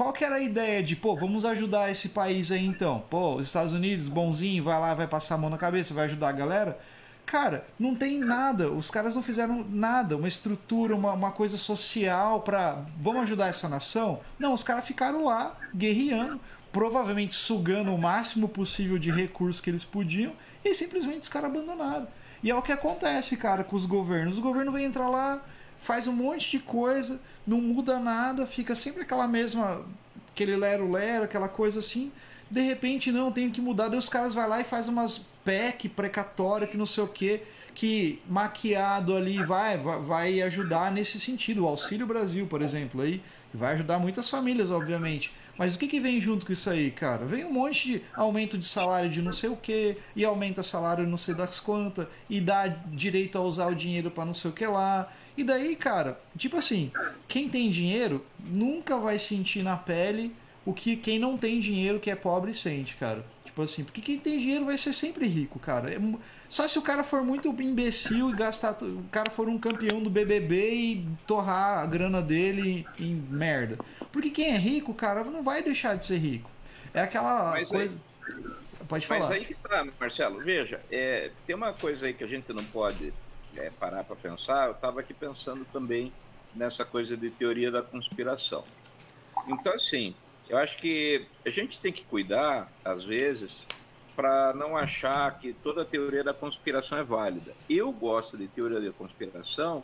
Qual que era a ideia de, pô, vamos ajudar esse país aí então? Pô, os Estados Unidos, bonzinho, vai lá, vai passar a mão na cabeça, vai ajudar a galera? Cara, não tem nada. Os caras não fizeram nada, uma estrutura, uma, uma coisa social pra. Vamos ajudar essa nação? Não, os caras ficaram lá, guerreando, provavelmente sugando o máximo possível de recursos que eles podiam, e simplesmente os caras abandonaram. E é o que acontece, cara, com os governos. O governo vem entrar lá, faz um monte de coisa, não muda nada, fica sempre aquela mesma. aquele lero-lero, aquela coisa assim. De repente, não, tem que mudar. Daí os caras vai lá e faz umas PEC precatória que não sei o que, que maquiado ali vai, vai, ajudar nesse sentido. O Auxílio Brasil, por exemplo, aí, vai ajudar muitas famílias, obviamente. Mas o que, que vem junto com isso aí, cara? Vem um monte de aumento de salário de não sei o que, e aumenta salário não sei das quantas, e dá direito a usar o dinheiro para não sei o que lá. E daí, cara, tipo assim, quem tem dinheiro nunca vai sentir na pele o que quem não tem dinheiro, que é pobre, sente, cara. Tipo assim, porque quem tem dinheiro vai ser sempre rico, cara. É Só se o cara for muito imbecil e gastar. O cara for um campeão do BBB e torrar a grana dele em merda. Porque quem é rico, cara, não vai deixar de ser rico. É aquela Mas aí- coisa. Pode Mas falar. aí que tá, Marcelo. Veja, é, tem uma coisa aí que a gente não pode é, parar para pensar. Eu estava aqui pensando também nessa coisa de teoria da conspiração. Então, assim, eu acho que a gente tem que cuidar, às vezes, para não achar que toda teoria da conspiração é válida. Eu gosto de teoria da conspiração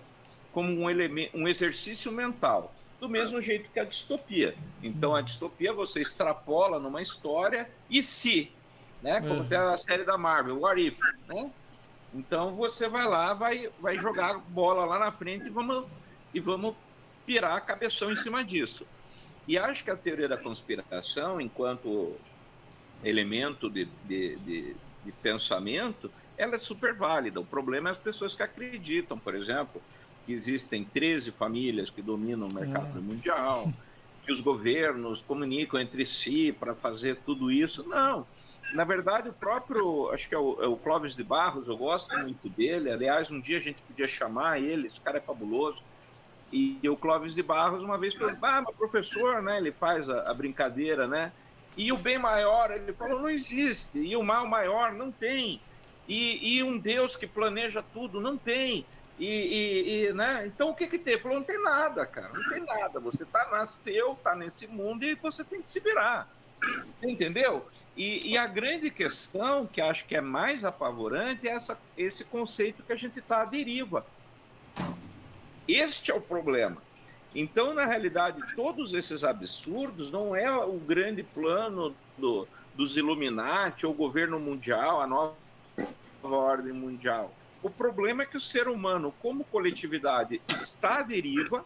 como um, elemento, um exercício mental, do mesmo jeito que a distopia. Então, a distopia você extrapola numa história e se, né? Como Uhum. tem a série da Marvel, What If, né? Então você vai lá, vai, vai jogar bola lá na frente e vamos, e vamos pirar a cabeção em cima disso. E acho que a teoria da conspiração, enquanto elemento de, de, de, de pensamento, ela é super válida. O problema é as pessoas que acreditam, por exemplo, que existem 13 famílias que dominam o mercado Ah. mundial, que os governos comunicam entre si para fazer tudo isso. Não. Na verdade, o próprio, acho que é o, é o Clóvis de Barros, eu gosto muito dele. Aliás, um dia a gente podia chamar ele, esse cara é fabuloso. E, o Clóvis de Barros, uma vez, falou: Ah, mas professor, né? Ele faz a, a brincadeira, né? E o bem maior, ele falou: não existe. E o mal maior, não tem. E, e um Deus que planeja tudo, não tem. E, e- e, né? Então o que que tem? Ele falou: não tem nada, cara, não tem nada. Você tá, nasceu, tá nesse mundo e você tem que se virar. Entendeu? E, e a grande questão, que acho que é mais apavorante, é essa, esse conceito que a gente está à deriva. Este é o problema. Então, na realidade, todos esses absurdos não é o grande plano do, dos Illuminati ou governo mundial, a nova ordem mundial. O problema é que o ser humano, como coletividade, está à deriva,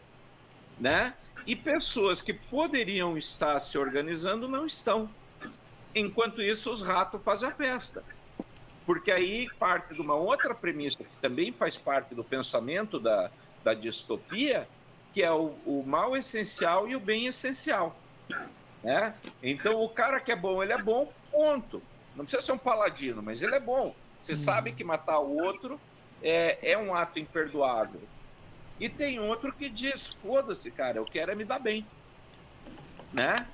né? E pessoas que poderiam estar se organizando não estão. Enquanto isso, os ratos fazem a festa. Porque aí parte de uma outra premissa que também faz parte do pensamento da, da distopia, que é o, o mal essencial e o bem essencial. Né? Então o cara que é bom, ele é bom, ponto. Não precisa ser um paladino, mas ele é bom. Você hum. sabe que matar o outro é, é um ato imperdoável. E tem outro que diz: foda-se, cara, eu quero é me dar bem. Né?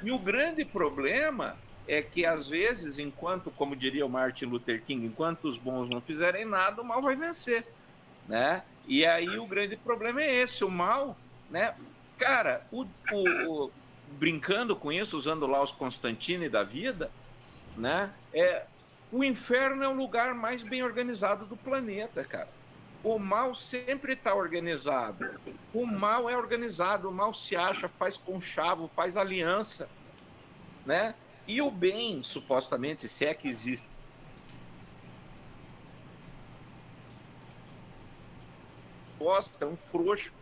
E o grande problema é que, às vezes, enquanto, como diria o Martin Luther King, enquanto os bons não fizerem nada, o mal vai vencer. Né? E aí o grande problema é esse: o mal, né? Cara, o, o, o brincando com isso, usando lá os Constantini da vida, né? É, o inferno é o lugar mais bem organizado do planeta, cara. O mal sempre está organizado. O mal é organizado, o mal se acha, faz conchavo, faz aliança, né? E o bem, supostamente, se é que existe, é um frouxo.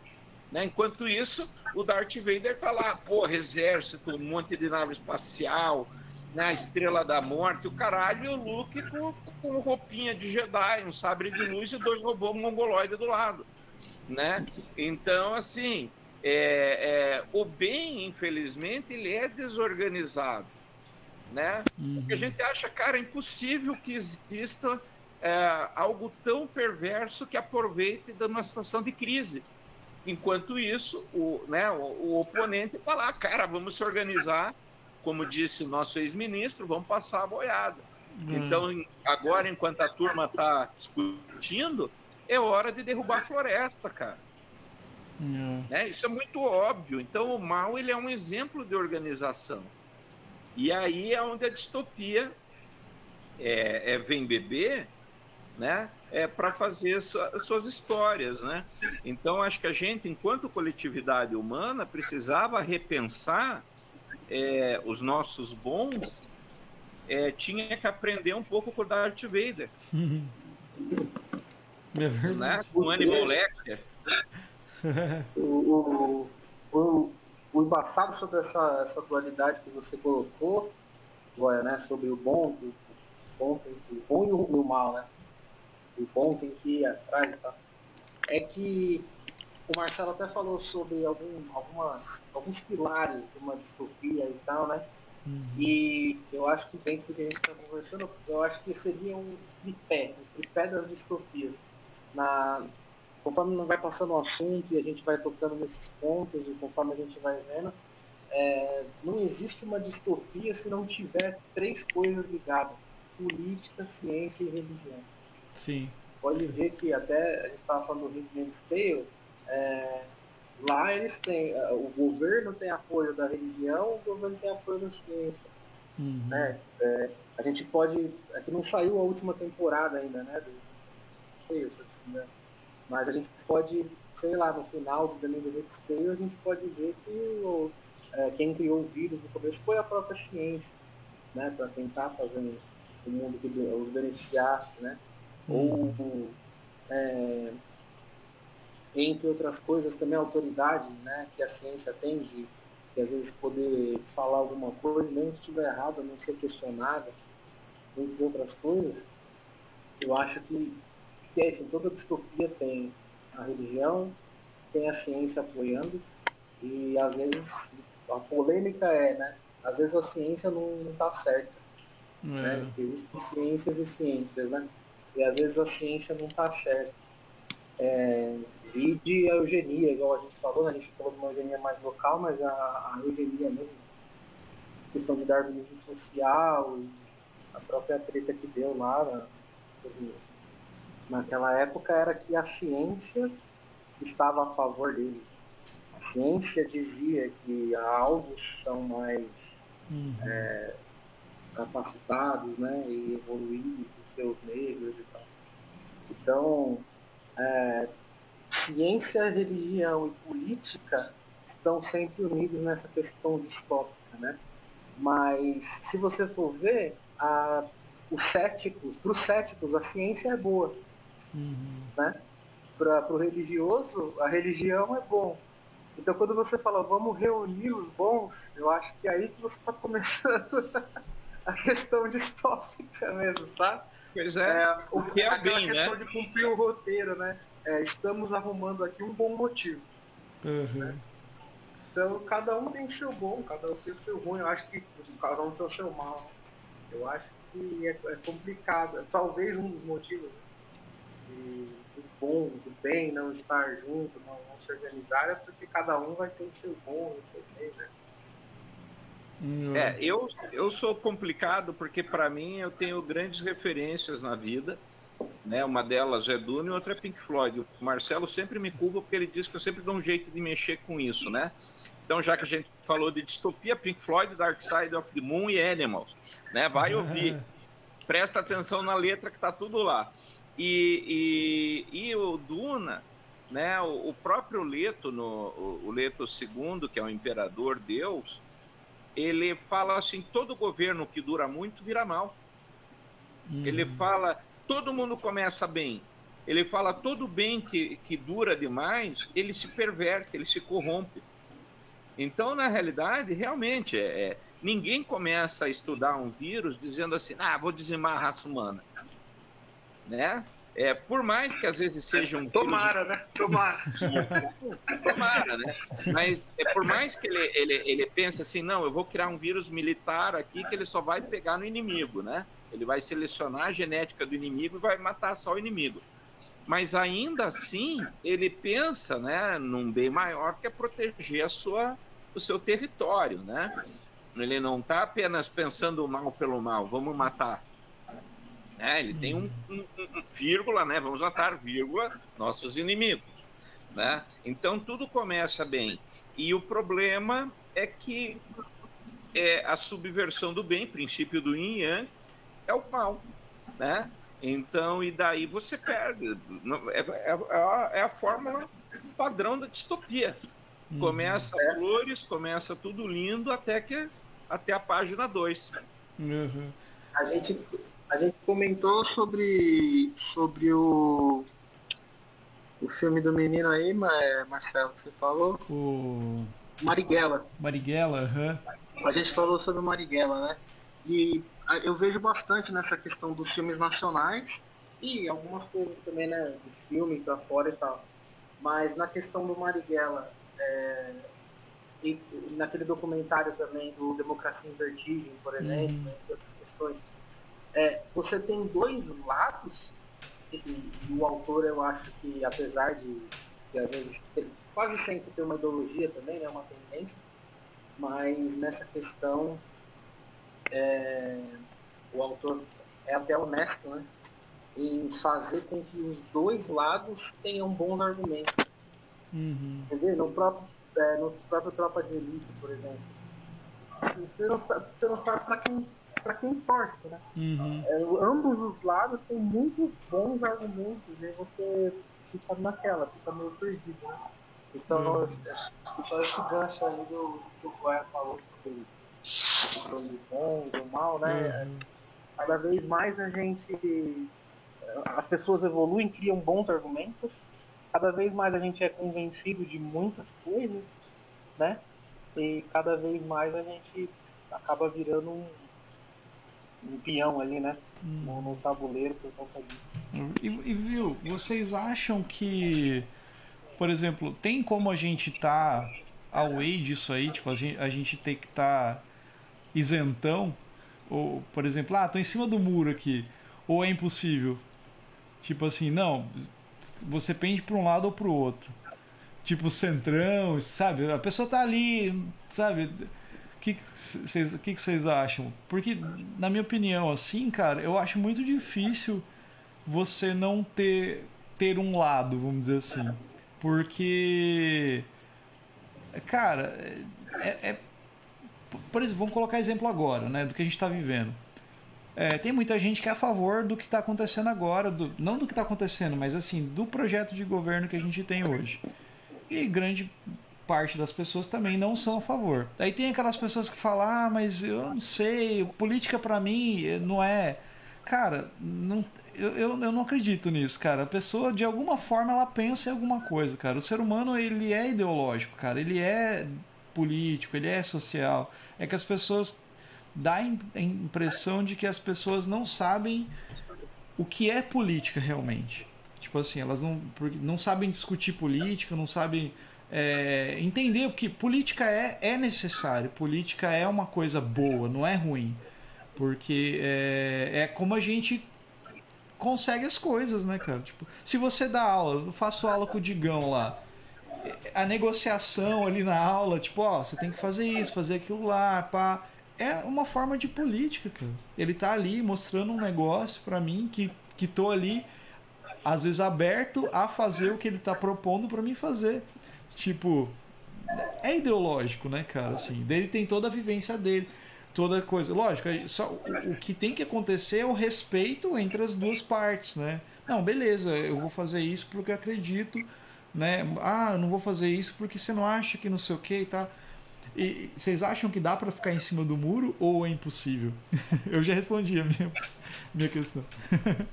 Né? Enquanto isso, o Darth Vader está lá, porra, exército, um monte de nave espacial, né, a Estrela da Morte, o caralho, e o Luke com, com roupinha de Jedi, um sabre de luz e dois robôs mongoloides do lado, né? Então, assim, é, é, o bem, infelizmente, ele é desorganizado, né? Uhum. Porque a gente acha, cara, impossível que exista é, algo tão perverso que aproveite de uma situação de crise. Enquanto isso, o, né, o, o oponente está lá, cara, vamos se organizar como disse o nosso ex-ministro, vamos passar a boiada. Hum. Então, agora, enquanto a turma está discutindo, é hora de derrubar a floresta, cara. Hum. Né? Isso é muito óbvio. Então, o mal ele é um exemplo de organização. E aí é onde a distopia é, é vem beber, né? É para fazer suas histórias, né? Então, acho que a gente, enquanto coletividade humana, precisava repensar é, os nossos bons, é, tinha que aprender um pouco com o Darth Vader. *laughs* É verdade. Né? Com o Hannibal Lecter. *laughs* o, o, o, o embaçado sobre essa, essa dualidade que você colocou, Goya, né? Sobre o bom, o, bom, o bom e o, o mal, né? O bom tem que ir atrás e tal. É que o Marcelo até falou sobre algum, algumas alguns pilares de uma distopia e tal, né? Uhum. E eu acho que dentro do que a gente está conversando, eu acho que seria um tripé, um tripé das distopias. Na, conforme não vai passando o assunto e a gente vai tocando nesses pontos e conforme a gente vai vendo, é, não existe uma distopia se não tiver três coisas ligadas: política, ciência e religião. Sim. Pode ver que até a gente estava falando do Handmaid's Tale, é, Lá eles têm, eh, o governo tem apoio da religião, o governo tem apoio da ciência. Uhum. Né? É, a gente pode. Aqui não saiu a última temporada ainda, né? Do, não sei, né? Mas a gente pode, sei lá, no final do The Living Tale, a gente pode ver que o, é, quem criou o vírus no começo foi a própria ciência, né? Para tentar fazer o mundo que os beneficiasse, né? Uhum. Ou é, entre outras coisas, também a autoridade né, que a ciência tem de, de às vezes poder falar alguma coisa, mesmo se estiver errado, não ser questionada, entre outras coisas, eu acho que, que é isso, toda distopia tem a religião, tem a ciência apoiando, e às vezes a polêmica é, né? Às vezes a ciência não está certa. É. Né? Existem ciências e ciências, né? E às vezes a ciência não está certa. É, e de eugenia, igual a gente falou, né? a gente falou de uma eugenia mais local, mas a, a eugenia mesmo, questão de darwinismo social, a própria treta que deu lá na, naquela época era que a ciência estava a favor dele. A ciência dizia que alvos são mais uhum. é, capacitados né, e evoluídos, seus negros e tal. Então, é, ciência, religião e política estão sempre unidos nessa questão distópica, né? Mas se você for ver, a, os céticos, para os céticos a ciência é boa, uhum. né? Para o religioso a religião é bom. Então quando você fala vamos reunir os bons, eu acho que é aí que você está começando *laughs* a questão distópica mesmo, tá? Pois é, é o que é bem, né? questão de cumprir o roteiro, né? é, estamos arrumando aqui um bom motivo. Uhum. Né? Então, cada um tem o seu bom, cada um tem o seu ruim. Eu acho que cada um tem o seu mal. Eu acho que é, é complicado. Talvez um dos motivos de, do bom, do bem não estar junto, não, não se organizar, é porque cada um vai ter o seu bom o seu bem, né? Hum, é, eu, eu sou complicado porque, para mim, eu tenho grandes referências na vida. Né? Uma delas é Dune e outra é Pink Floyd. O Marcelo sempre me culpa porque ele diz que eu sempre dou um jeito de mexer com isso, né? Então, já que a gente falou de distopia, Pink Floyd, Dark Side of the Moon e Animals, né? Vai ouvir. *laughs* Presta atenção na letra que tá tudo lá. E, e, e o Duna, né? O, o próprio Leto, no, o, o Leto II, que é o imperador Deus, ele fala assim: todo governo que dura muito vira mal. Uhum. Ele fala: todo mundo começa bem. Ele fala: todo bem que, que dura demais, ele se perverte, ele se corrompe. Então, na realidade, realmente, é, é, ninguém começa a estudar um vírus dizendo assim: ah, vou dizimar a raça humana. Né? É, por mais que às vezes seja um Tomara, vírus... né? Tomara. *laughs* Tomara, né? Mas é, por mais que ele, ele, ele pense assim, não, eu vou criar um vírus militar aqui que ele só vai pegar no inimigo, né? Ele vai selecionar a genética do inimigo e vai matar só o inimigo. Mas ainda assim, ele pensa né, num bem maior que é proteger a sua, o seu território, né? Ele não está apenas pensando o mal pelo mal, vamos matar né? Ele tem um, um, um, vírgula, né? Vamos atar vírgula, nossos inimigos. Né? Então tudo começa bem. E o problema é que é a subversão do bem, princípio do yin yang, é o mal. Né? Então, e daí você perde. É, é, é, a, é a fórmula padrão da distopia. Uhum. Começa uhum. flores, começa tudo lindo até que até a página 2. Uhum. A gente a gente comentou sobre, sobre o, o filme do menino aí, Marcelo, que você falou. O. Marighella. Marighella, aham. Uhum. A gente falou sobre o Marighella, né? E eu vejo bastante nessa questão dos filmes nacionais e algumas coisas também, né? De filme pra fora e tal. Mas na questão do Marighella, é, e naquele documentário também do Democracia em Vertigem, por exemplo, né, outras questões é, você tem dois lados, e, o autor eu acho que apesar de, de às vezes quase sempre ter uma ideologia também, né, uma tendência, mas nessa questão é, o autor é até honesto, né? Em fazer com que os dois lados tenham bons argumentos. Uhum. Entendeu? No próprio, é, no próprio Tropa de Elite, por exemplo. Você não, você não sabe para quem para quem torce, né? Uhum. É, ambos os lados têm muitos bons argumentos e você fica naquela, fica meio perdido, né? Então, uhum. então esse gancho aí do que o Goya falou sobre o bom e do mal, né? Uhum. Cada vez mais a gente. As pessoas evoluem, criam bons argumentos, cada vez mais a gente é convencido de muitas coisas, né? E cada vez mais a gente acaba virando um um peão ali, né? Hum. No, no, tabuleiro por conta disso. E, e, viu, vocês acham que, por exemplo, tem como a gente tá away disso aí? Tipo, a gente, a gente tem que estar tá isentão? Ou, por exemplo, ah, tô em cima do muro aqui. Ou é impossível? Tipo assim, não, você pende para um lado ou para o outro. Tipo, centrão, sabe? A pessoa tá ali, sabe? Que vocês acham? Porque, na minha opinião, assim, cara, eu acho muito difícil você não ter, ter um lado, vamos dizer assim. Porque, cara, é, é por exemplo, vamos colocar exemplo agora, né, do que a gente está vivendo. É, tem muita gente que é a favor do que está acontecendo agora, do, não do que está acontecendo, mas assim, do projeto de governo que a gente tem hoje. E grande parte das pessoas também não são a favor. Aí tem aquelas pessoas que falam: "Ah, mas eu não sei, política para mim não é". Cara, não, eu, eu, eu, não acredito nisso, cara. A pessoa, de alguma forma, ela pensa em alguma coisa, cara. O ser humano, ele é ideológico, cara. Ele é político, ele é social. É que as pessoas dá a impressão de que as pessoas não sabem o que é política realmente. Tipo assim, elas não, não sabem discutir política, não sabem é, entender que política é, é necessário, política é uma coisa boa, não é ruim. Porque é, é como a gente consegue as coisas, né, cara? Tipo, se você dá aula, eu faço aula com o Digão lá. A negociação ali na aula, tipo, ó, você tem que fazer isso, fazer aquilo lá, pá. É uma forma de política, cara. Ele tá ali mostrando um negócio para mim que, que tô ali, às vezes, aberto a fazer o que ele tá propondo para mim fazer. Tipo, é ideológico, né, cara? Assim, dele tem toda a vivência dele toda coisa. Lógico, só, o, que tem que acontecer é o respeito entre as duas partes, né? Não, beleza, eu vou fazer isso porque acredito, né? Ah, eu não vou fazer isso porque você não acha que não sei o que e tal. E vocês acham que dá para ficar em cima do muro ou é impossível? *laughs* eu já respondi a minha, minha questão. *laughs*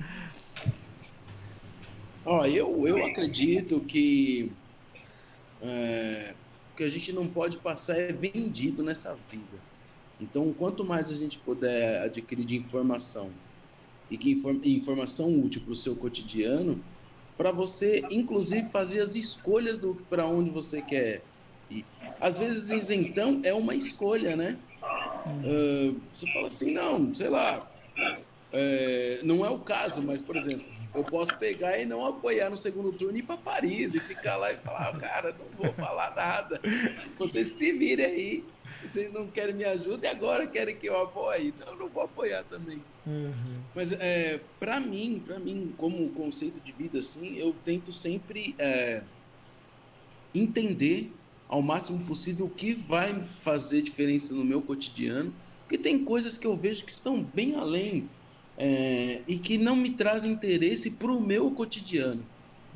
Ó, eu, eu acredito que é, que a gente não pode passar é vendido nessa vida. Então, quanto mais a gente puder adquirir de informação e que inform informação útil para o seu cotidiano, para você, inclusive, fazer as escolhas do para onde você quer ir. Às vezes, então, é uma escolha, né? Uh, você fala assim, não, sei lá, é, não é o caso, mas, por exemplo, eu posso pegar e não apoiar no segundo turno e ir para Paris e ficar lá e falar, cara, não vou falar nada. Vocês se virem aí vocês não querem me ajuda e agora querem que eu apoie, então eu não vou apoiar também. Uhum. Mas é, para mim, para mim, como conceito de vida assim, eu tento sempre é, entender ao máximo possível o que vai fazer diferença no meu cotidiano, porque tem coisas que eu vejo que estão bem além é, e que não me trazem interesse para o meu cotidiano.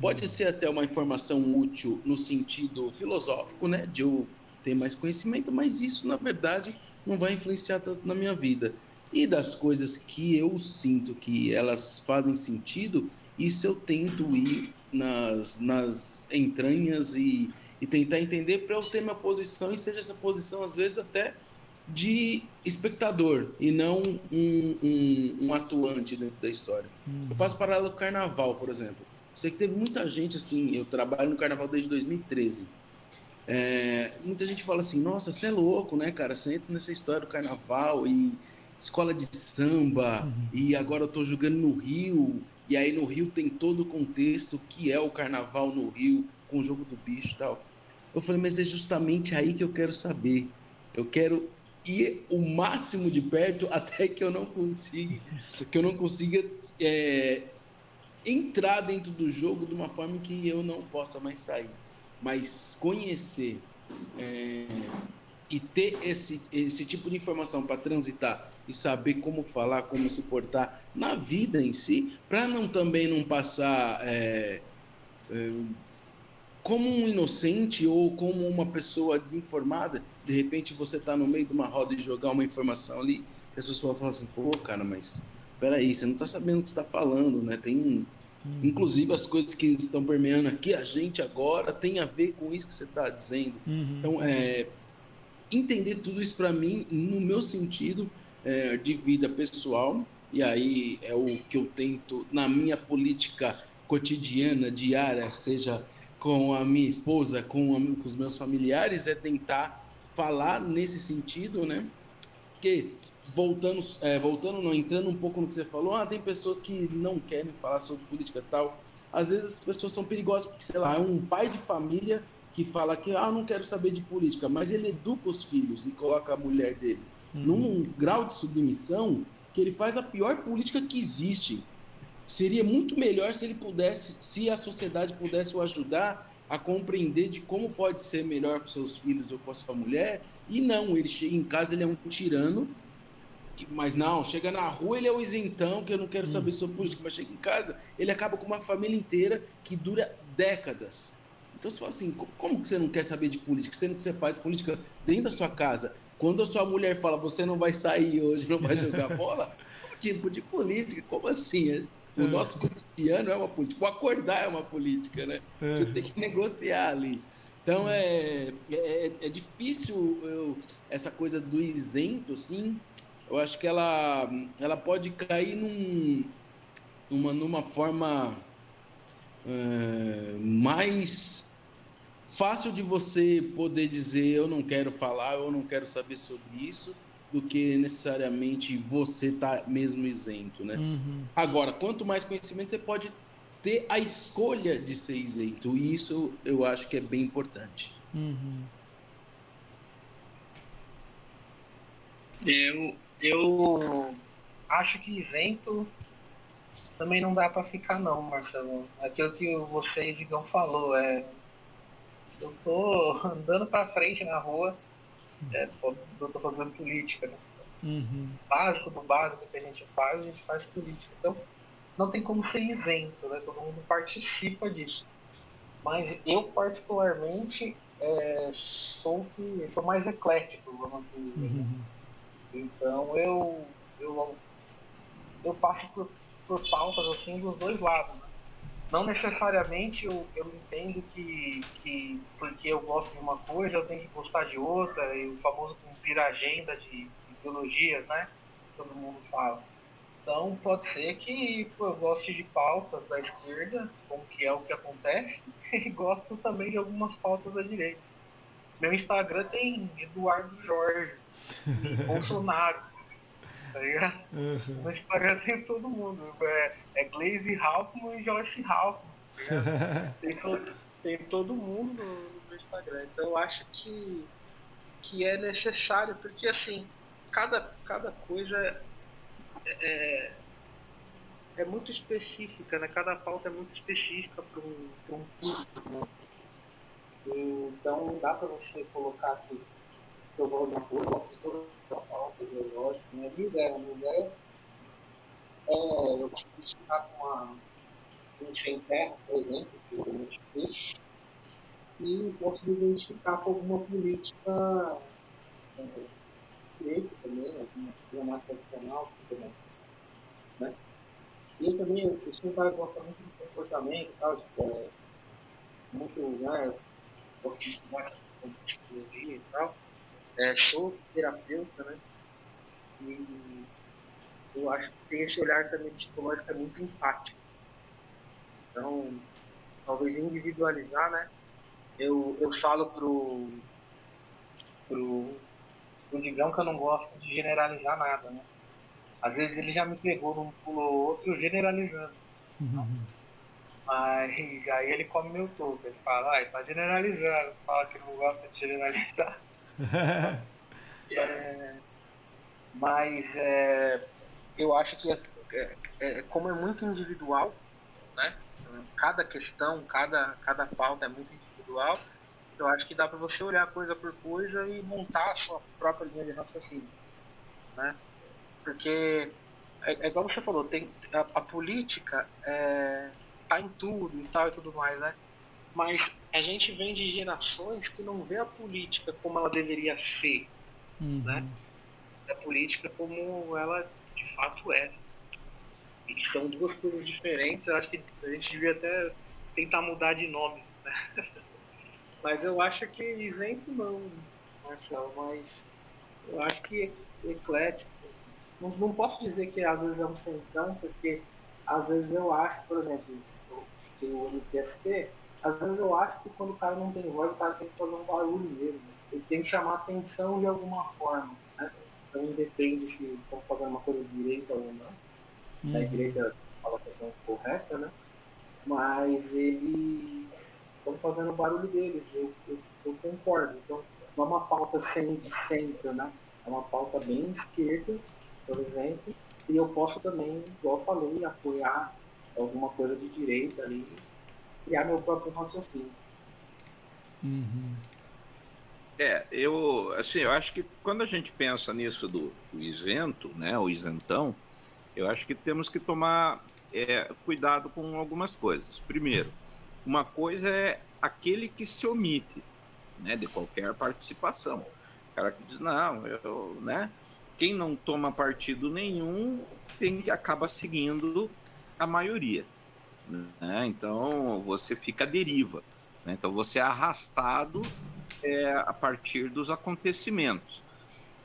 Pode uhum. ser até uma informação útil no sentido filosófico, né, de eu ter mais conhecimento, mas isso, na verdade, não vai influenciar tanto na minha vida. E das coisas que eu sinto que elas fazem sentido, isso eu tento ir nas, nas entranhas e, e tentar entender para eu ter minha posição e seja essa posição, às vezes, até de espectador e não um, um, um atuante dentro da história. Uhum. Eu faço paralelo com o carnaval, por exemplo. Sei que teve muita gente assim, eu trabalho no carnaval desde 2013. É, muita gente fala assim, nossa, você é louco, né, cara? Você entra nessa história do carnaval e escola de samba, uhum. e agora eu tô jogando no Rio, e aí no Rio tem todo o contexto que é o carnaval no Rio, com o jogo do bicho e tal. Eu falei, mas é justamente aí que eu quero saber. Eu quero ir o máximo de perto *laughs* até que eu não consiga, que eu não consiga é, entrar dentro do jogo de uma forma que eu não possa mais sair. Mas conhecer é, e ter esse, esse tipo de informação para transitar e saber como falar, como se portar na vida em si, para não também não passar é, é, como um inocente ou como uma pessoa desinformada. De repente você está no meio de uma roda e jogar uma informação ali, que as pessoas falam assim, pô, cara, mas peraí, você não está sabendo o que está falando, né? Tem Uhum. Inclusive, as coisas que estão permeando aqui a gente agora tem a ver com isso que você está dizendo. Uhum. Então, é, entender tudo isso para mim, no meu sentido é, de vida pessoal, e aí é o que eu tento na minha política cotidiana, diária, seja com a minha esposa, com, a, com os meus familiares, é tentar falar nesse sentido, né? Que voltando, é, voltando, não, entrando um pouco no que você falou, ah, tem pessoas que não querem falar sobre política tal. Às vezes as pessoas são perigosas, porque, sei lá, é um pai de família que fala que, ah, não quero saber de política, mas ele educa os filhos e coloca a mulher dele uhum. num grau de submissão que ele faz a pior política que existe. Seria muito melhor se ele pudesse, se a sociedade pudesse o ajudar a compreender de como pode ser melhor para seus filhos ou com a sua mulher. E não, ele chega em casa, ele é um tirano mas não, chega na rua, ele é o isentão, que eu não quero hum. saber sobre política, mas chega em casa, ele acaba com uma família inteira que dura décadas. Então você fala assim, como que você não quer saber de política? Sendo que você faz política dentro da sua casa. Quando a sua mulher fala, você não vai sair hoje, não vai jogar bola, *laughs* tipo de política? Como assim? O é. nosso cotidiano é uma política. O acordar é uma política, né? É. Você tem que negociar ali. Então é, é, é, difícil eu, essa coisa do isento, assim, eu acho que ela, ela pode cair num, numa, numa forma é, mais fácil de você poder dizer eu não quero falar, eu não quero saber sobre isso, do que necessariamente você tá mesmo isento, né? Uhum. Agora, quanto mais conhecimento você pode ter a escolha de ser isento, e isso eu acho que é bem importante. Uhum. Eu, eu acho que isento também não dá para ficar não, Marcelo. Aquilo que você e Digão falou, é eu tô andando para frente na rua, é, eu tô fazendo política, né? Uhum. Básico do básico que a gente faz, a gente faz política. Então, não tem como ser isento, né? Todo mundo participa disso. Mas eu, particularmente, é, sou, que, sou mais eclético, vamos dizer. Uhum. Então, eu, eu, eu passo por, por pautas assim dos dois lados. Né? Não necessariamente eu, eu entendo que, que porque eu gosto de uma coisa eu tenho que gostar de outra, e o famoso cumprir a agenda de ideologias, né? Todo mundo fala. Então pode ser que pô, eu goste de pautas da esquerda, como que é o que acontece, *laughs* e gosto também de algumas pautas da direita. Meu Instagram tem Eduardo Jorge, *laughs* Bolsonaro tá ligado? Uhum. No Instagram tem todo mundo. É, é Glaze Halfman e Joyce Halfman, tá *laughs* tem, todo, tem todo mundo no, no, Instagram. Então eu acho que, que é necessário, porque assim, cada, cada coisa é, é, é muito específica, né? Cada pauta é muito específica para um, um público. Né? Então não dá para você colocar aqui eu vou na rua, pauta ideológica, minha vida é, minha ideia é eu ficar com uma um sem terra, por exemplo, que eu muito fiz, e posso identificar com alguma política é, direita também, alguma mais tradicional. Né? E eu também, eu sou um que gosta muito do comportamento, tal, tipo, é, muito, né, gosto de estudar psicologia e tal é, sou terapeuta, né? E eu acho que tem esse olhar também psicológico é muito empático. Então, talvez individualizar, né? Eu, eu falo pro, pro, pro Digão que eu não gosto de generalizar nada, né? Às vezes ele já me pegou num pulo ou outro generalizando. Uhum. Mas aí ele come meu topo. Ele fala, ah, tá generalizando. Fala que não gosta de generalizar. *laughs* é, mas é, eu acho que é, é, é, como é muito individual, né? Cada questão, cada, cada pauta é muito individual. Eu acho que dá para você olhar coisa por coisa e montar a sua própria linha de raciocínio, né? Porque é, é igual você falou, tem a, a política é, tá em tudo e tal e tudo mais, né? Mas a gente vem de gerações que não vê a política como ela deveria ser, uhum. né? A política como ela de fato é. E são duas coisas diferentes. Eu acho que a gente devia até tentar mudar de nome. Né? *laughs* mas eu acho que isento não, Marcelo, mas eu acho que eclético. Não, não posso dizer que às vezes é um centrão, porque às vezes eu acho, por exemplo, que o MTST às vezes eu acho que quando o cara não tem voz, o cara tem que fazer um barulho mesmo. Ele tem que chamar atenção de alguma forma. Né? Então depende se estão fazendo uma coisa direita ou não. Uhum. A igreja fala a questão correta, né? Mas eles estão fazendo o barulho deles. Eu, eu, eu, concordo. Então não é uma pauta sem de centro, né? É uma pauta bem esquerda, por exemplo. E eu posso também, igual eu falei, apoiar alguma coisa de direita ali criar meu próprio raciocínio. Uhum. É, eu, assim, eu acho que quando a gente pensa nisso do, do isento, né, o isentão, eu acho que temos que tomar é, cuidado com algumas coisas. Primeiro, uma coisa é aquele que se omite, né, de qualquer participação. O cara que diz, não, eu, né, quem não toma partido nenhum tem que acaba seguindo a maioria. Né? Então você fica à deriva. Né? Então você é arrastado é, a partir dos acontecimentos.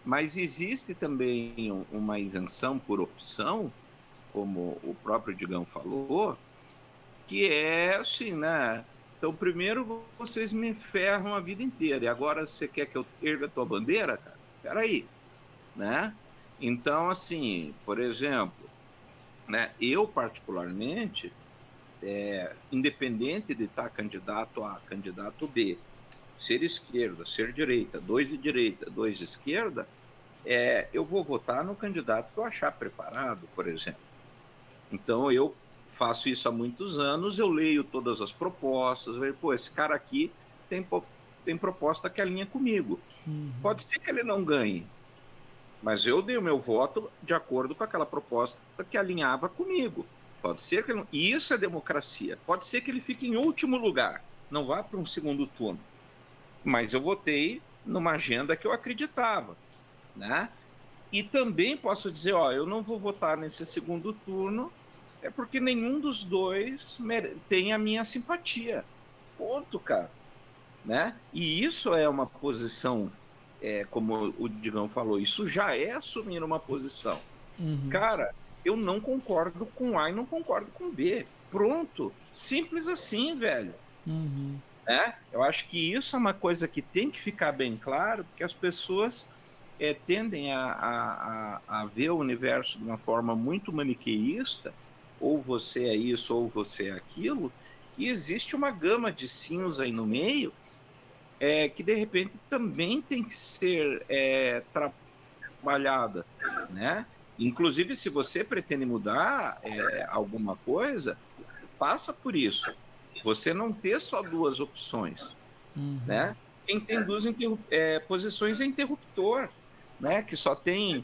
Mas existe também uma isenção por opção, como o próprio Digão falou, que é assim, né? então primeiro vocês me ferram a vida inteira, e agora você quer que eu erga a tua bandeira, cara? Peraí, né? Então, assim, por exemplo, né, eu particularmente, é, independente de estar candidato A, candidato B, ser esquerda, ser direita, dois de direita, dois de esquerda, é, eu vou votar no candidato que eu achar preparado, por exemplo. Então eu faço isso há muitos anos, eu leio todas as propostas, vejo, pô, esse cara aqui tem, tem proposta que alinha comigo. Uhum. Pode ser que ele não ganhe, mas eu dei o meu voto de acordo com aquela proposta que alinhava comigo. Pode ser que ele... E isso é democracia. Pode ser que ele fique em último lugar, não vá para um segundo turno. Mas eu votei numa agenda que eu acreditava, né? E também posso dizer, ó, eu não vou votar nesse segundo turno, é porque nenhum dos dois tem a minha simpatia. Ponto, cara. Né? E isso é uma posição, é, como o Digão falou, isso já é assumir uma posição. Uhum. Cara, eu não concordo com A e não concordo com B. Pronto. Simples assim, velho. Uhum. É? Eu acho que isso é uma coisa que tem que ficar bem claro, porque as pessoas é, tendem a, a, a, ver o universo de uma forma muito maniqueísta, ou você é isso ou você é aquilo, e existe uma gama de cinza aí no meio é, que de repente também tem que ser é, trabalhada, né? Inclusive, se você pretende mudar é, alguma coisa, passa por isso. Você não ter só duas opções, uhum. né? Quem tem duas é, posições é interruptor, né? Que só tem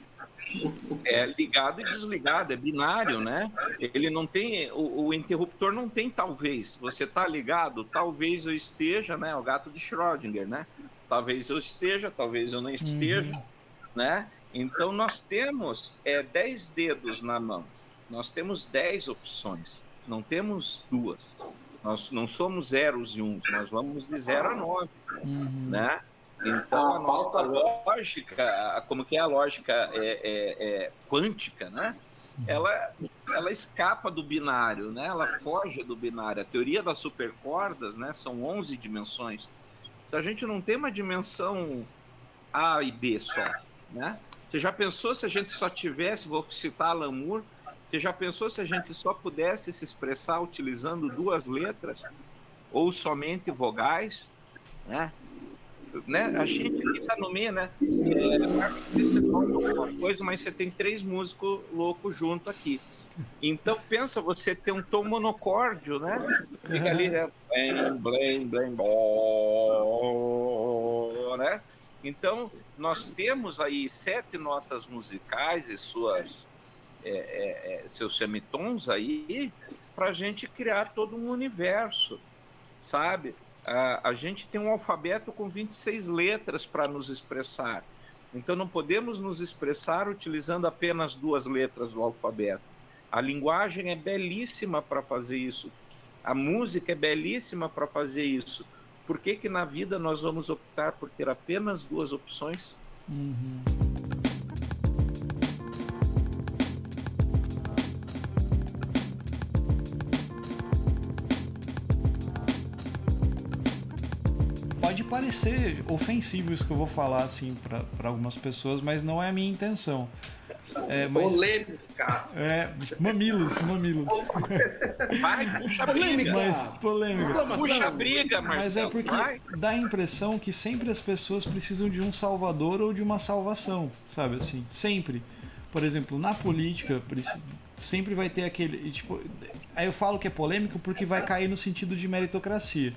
é, ligado e desligado, é binário, né? Ele não tem, o, o interruptor não tem talvez. Você está ligado, talvez eu esteja, né? O gato de Schrödinger, né? Talvez eu esteja, talvez eu não esteja, uhum. né? Então nós temos é, dez dedos na mão, nós temos dez opções, não temos duas. Nós não somos zeros e uns, nós vamos de zero a nove, uhum. né? Então a nossa lógica, como que é a lógica é, é, é quântica, né? Ela, ela escapa do binário, né? Ela foge do binário. A teoria das supercordas, né? São 11 dimensões. Então a gente não tem uma dimensão A e B só, né? Você já pensou se a gente só tivesse, vou citar Alan Moore, você já pensou se a gente só pudesse se expressar utilizando duas letras ou somente vogais, né? né? A gente aqui tá no meio, né? É, você toca alguma coisa, mas você tem três músicos loucos junto aqui. Então pensa você ter um tom monocórdio, né? Fica ali, né? Blém, blém, blém, né? Então, nós temos aí sete notas musicais e suas, é, é, é seus semitons aí para a gente criar todo um universo, sabe? A, a gente tem um alfabeto com 26 letras para nos expressar. Então, não podemos nos expressar utilizando apenas duas letras do alfabeto. A linguagem é belíssima para fazer isso. A música é belíssima para fazer isso por que, que na vida nós vamos optar por ter apenas duas opções? Uhum. Pode parecer ofensivo isso que eu vou falar assim para algumas pessoas, mas não é a minha intenção. É, mas... Polêmica. É, mamilos, mamilos. *laughs* Vai, puxa polêmica. Mas, polêmica. Puxa briga, Marcelo. Mas é porque vai. dá a impressão que sempre as pessoas precisam de um salvador ou de uma salvação, sabe assim? Sempre. Por exemplo, na política, sempre vai ter aquele. Tipo, aí eu falo que é polêmico porque vai cair no sentido de meritocracia.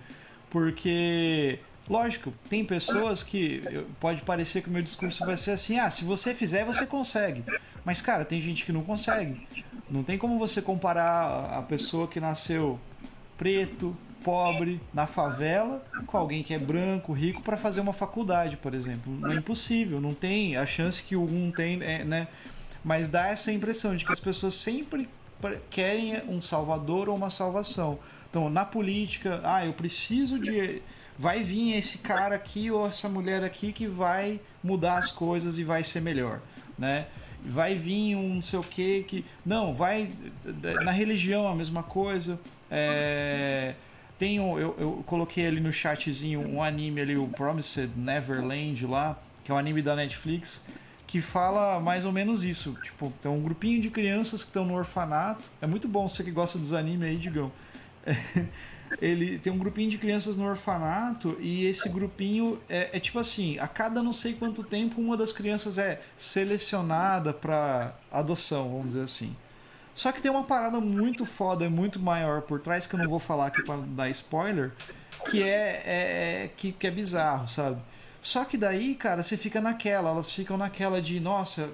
Porque Lógico, tem pessoas que pode parecer que o meu discurso vai ser assim: ah, se você fizer, você consegue. Mas, cara, tem gente que não consegue. Não tem como você comparar a pessoa que nasceu preto, pobre, na favela, com alguém que é branco, rico, para fazer uma faculdade, por exemplo. Não é impossível, não tem. A chance que um tem, é, né? Mas dá essa impressão de que as pessoas sempre querem um salvador ou uma salvação. Então, na política, ah, eu preciso de vai vir esse cara aqui ou essa mulher aqui que vai mudar as coisas e vai ser melhor, né? Vai vir um não sei o que que não vai na religião a mesma coisa. É, tem um, eu, eu coloquei ali no chatzinho um anime ali, o Promised Neverland lá, que é um anime da Netflix, que fala mais ou menos isso. Tipo, tem um grupinho de crianças que estão no orfanato. É muito bom você que gosta dos animes aí, Digão. *laughs* ele tem um grupinho de crianças no orfanato e esse grupinho é, é, tipo assim, a cada não sei quanto tempo uma das crianças é selecionada para adoção, vamos dizer assim. Só que tem uma parada muito foda, muito maior por trás que eu não vou falar aqui para dar spoiler, que é, é que, que é bizarro, sabe? Só que daí, cara, você fica naquela, elas ficam naquela de, nossa,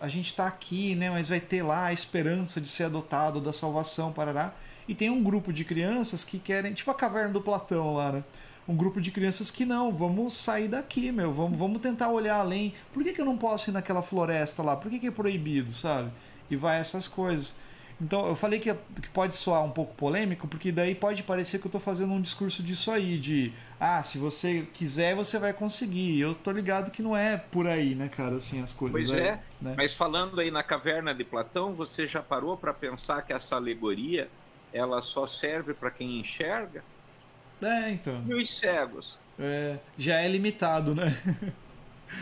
a gente tá aqui, né, mas vai ter lá a esperança de ser adotado, da salvação, parará. E tem um grupo de crianças que querem, tipo a caverna do Platão lá, né? Um grupo de crianças que não, vamos sair daqui, meu, vamos, vamos tentar olhar além. Por que, que eu não posso ir naquela floresta lá? Por que, que é proibido, sabe? E vai essas coisas. Então, eu falei que, que pode soar um pouco polêmico, porque daí pode parecer que eu estou fazendo um discurso disso aí, de ah, se você quiser, você vai conseguir. Eu tô ligado que não é por aí, né, cara, assim, as coisas. Pois é, é né? mas falando aí na caverna de Platão, você já parou para pensar que essa alegoria ela só serve para quem enxerga. É, então. E os cegos? É, já é limitado, né?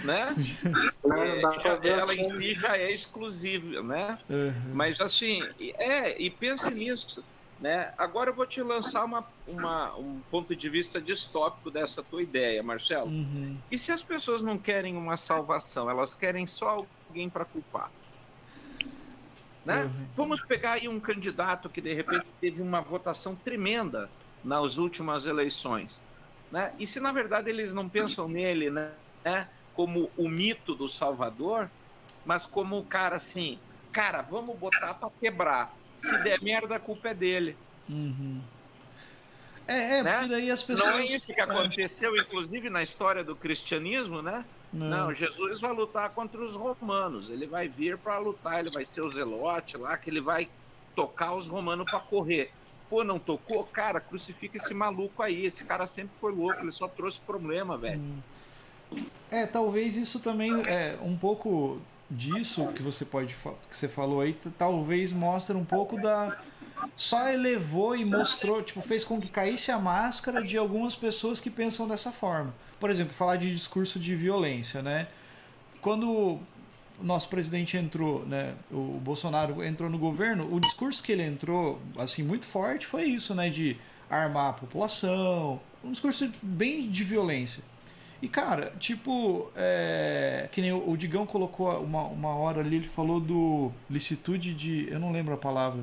Né? *laughs* É, já, ela em si já é exclusiva, né? Uhum. Mas assim, é, e pense nisso. Né? Agora eu vou te lançar uma, uma, um ponto de vista distópico dessa tua ideia, Marcelo. Uhum. E se as pessoas não querem uma salvação, elas querem só alguém para culpar? Né? Uhum. Vamos pegar aí um candidato que de repente teve uma votação tremenda nas últimas eleições. Né? E se na verdade eles não pensam nele né, como o mito do Salvador, mas como o cara assim, cara, vamos botar para quebrar. Se der merda, a culpa é dele. Uhum. É, é né? porque daí as pessoas. Não é isso que aconteceu, inclusive, na história do cristianismo, né? Não. Não. Jesus vai lutar contra os romanos. Ele vai vir para lutar, ele vai ser o zelote lá, que ele vai tocar os romanos para correr. Pô, não tocou? Cara, crucifica esse maluco aí. Esse cara sempre foi louco, ele só trouxe problema, velho. Hum. É, talvez isso também é um pouco disso que você pode que você falou aí, talvez mostre um pouco da só elevou e mostrou, tipo, fez com que caísse a máscara de algumas pessoas que pensam dessa forma por exemplo, falar de discurso de violência, né? Quando o nosso presidente entrou, né, o Bolsonaro entrou no governo, o discurso que ele entrou, assim, muito forte foi isso, né, de armar a população, um discurso bem de violência. E, cara, tipo, é, que nem o, Digão colocou uma, uma hora ali, ele falou do licitude de. Eu não lembro a palavra.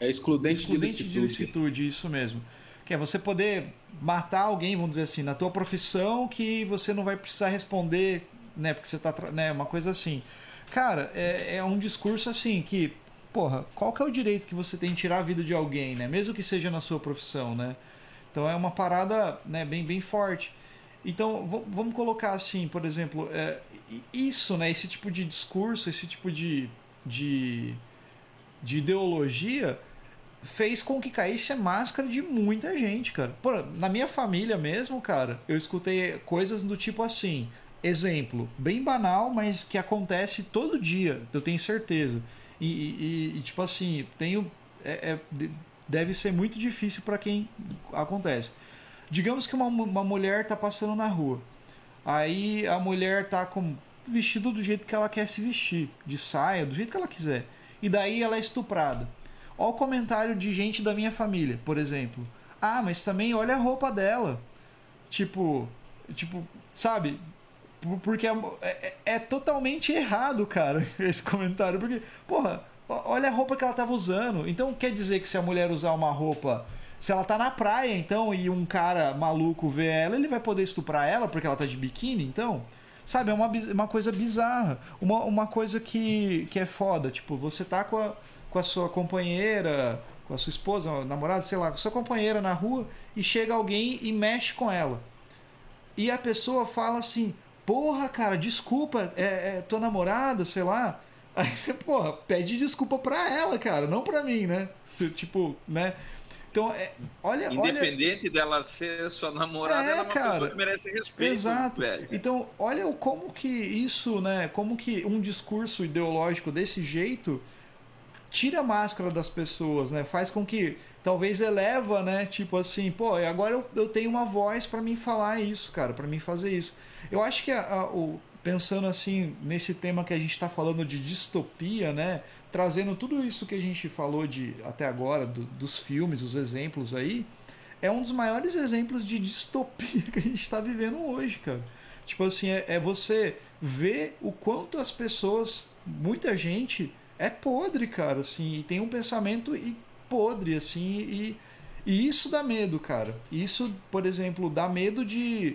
É excludente, excludente de licitude. de licitude, isso mesmo. Que é você poder matar alguém, vamos dizer assim, na tua profissão que você não vai precisar responder, né? Porque você tá. Né, uma coisa assim. Cara, é, é um discurso assim que. Porra, qual que é o direito que você tem de tirar a vida de alguém, né? Mesmo que seja na sua profissão, né? Então é uma parada né, bem, bem forte. Então, vamos colocar assim, por exemplo, é, isso, né, esse tipo de discurso, esse tipo de, de, de ideologia, fez com que caísse a máscara de muita gente, cara. Pô, na minha família mesmo, cara, eu escutei coisas do tipo assim. Exemplo, bem banal, mas que acontece todo dia, eu tenho certeza. E, e, e tipo assim, tenho. É, é, deve ser muito difícil para quem acontece. Digamos que uma, uma mulher tá passando na rua. Aí a mulher tá com vestido do jeito que ela quer se vestir, de saia, do jeito que ela quiser. E daí ela é estuprada. Olha o comentário de gente da minha família, por exemplo. Ah, mas também olha a roupa dela. Tipo, tipo, sabe? Porque é, é, é, totalmente errado, cara, *laughs* esse comentário. Porque, porra, olha a roupa que ela tava usando. Então quer dizer que se a mulher usar uma roupa. Se ela tá na praia, então, e um cara maluco vê ela, ele vai poder estuprar ela porque ela tá de biquíni, então? Sabe, é uma, uma coisa bizarra. Uma, uma coisa que, que é foda. Tipo, você tá com a com a sua companheira, com a sua esposa, namorada, sei lá, com a sua companheira na rua e chega alguém e mexe com ela. E a pessoa fala assim: Porra, cara, desculpa, é, é tua namorada, sei lá. *laughs* Aí você, porra, pede desculpa pra ela, cara, não pra mim, né? Você, tipo, né? Então, é, olha. Independente olha... dela ser sua namorada, é, ela é uma cara, que merece respeito. Exato. Velho. Então, olha como que isso, né? Como que um discurso ideológico desse jeito tira a máscara das pessoas, né? Faz com que talvez eleva, né? Tipo assim, pô, agora eu, eu tenho uma voz para mim falar isso, cara, para mim fazer isso. Eu acho que a, a, o, pensando assim nesse tema que a gente está falando de distopia, né? Trazendo tudo isso que a gente falou de até agora do, dos filmes, os exemplos aí, é um dos maiores exemplos de distopia *laughs* que a gente está vivendo hoje, cara. Tipo assim, é, é você ver o quanto as pessoas, muita gente é podre, cara, assim, e tem um pensamento e podre, assim, e, e isso dá medo, cara. Isso, por exemplo, dá medo de,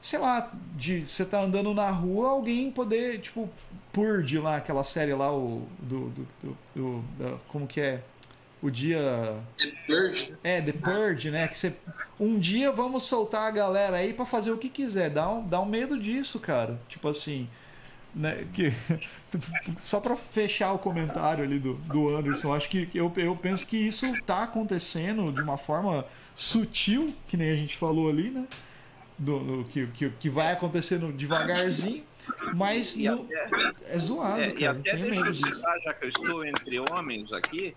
sei lá, de você tá andando na rua, alguém poder, tipo, Purge lá, aquela série lá, o, do, do, do, do, como que é? O dia... The Purge. É, The Purge, né? Que você... Um dia vamos soltar a galera aí para fazer o que quiser. Dá um, dá um medo disso, cara. Tipo assim né, que, *laughs* só para fechar o comentário ali do, do Anderson, acho que eu, eu penso que isso está acontecendo de uma forma sutil, que nem a gente falou ali, né? Do, do que, que, que vai acontecendo devagarzinho, mas no, até, é zoado, é, cara. E até tenho medo disso. Citar, já que eu estou entre homens aqui,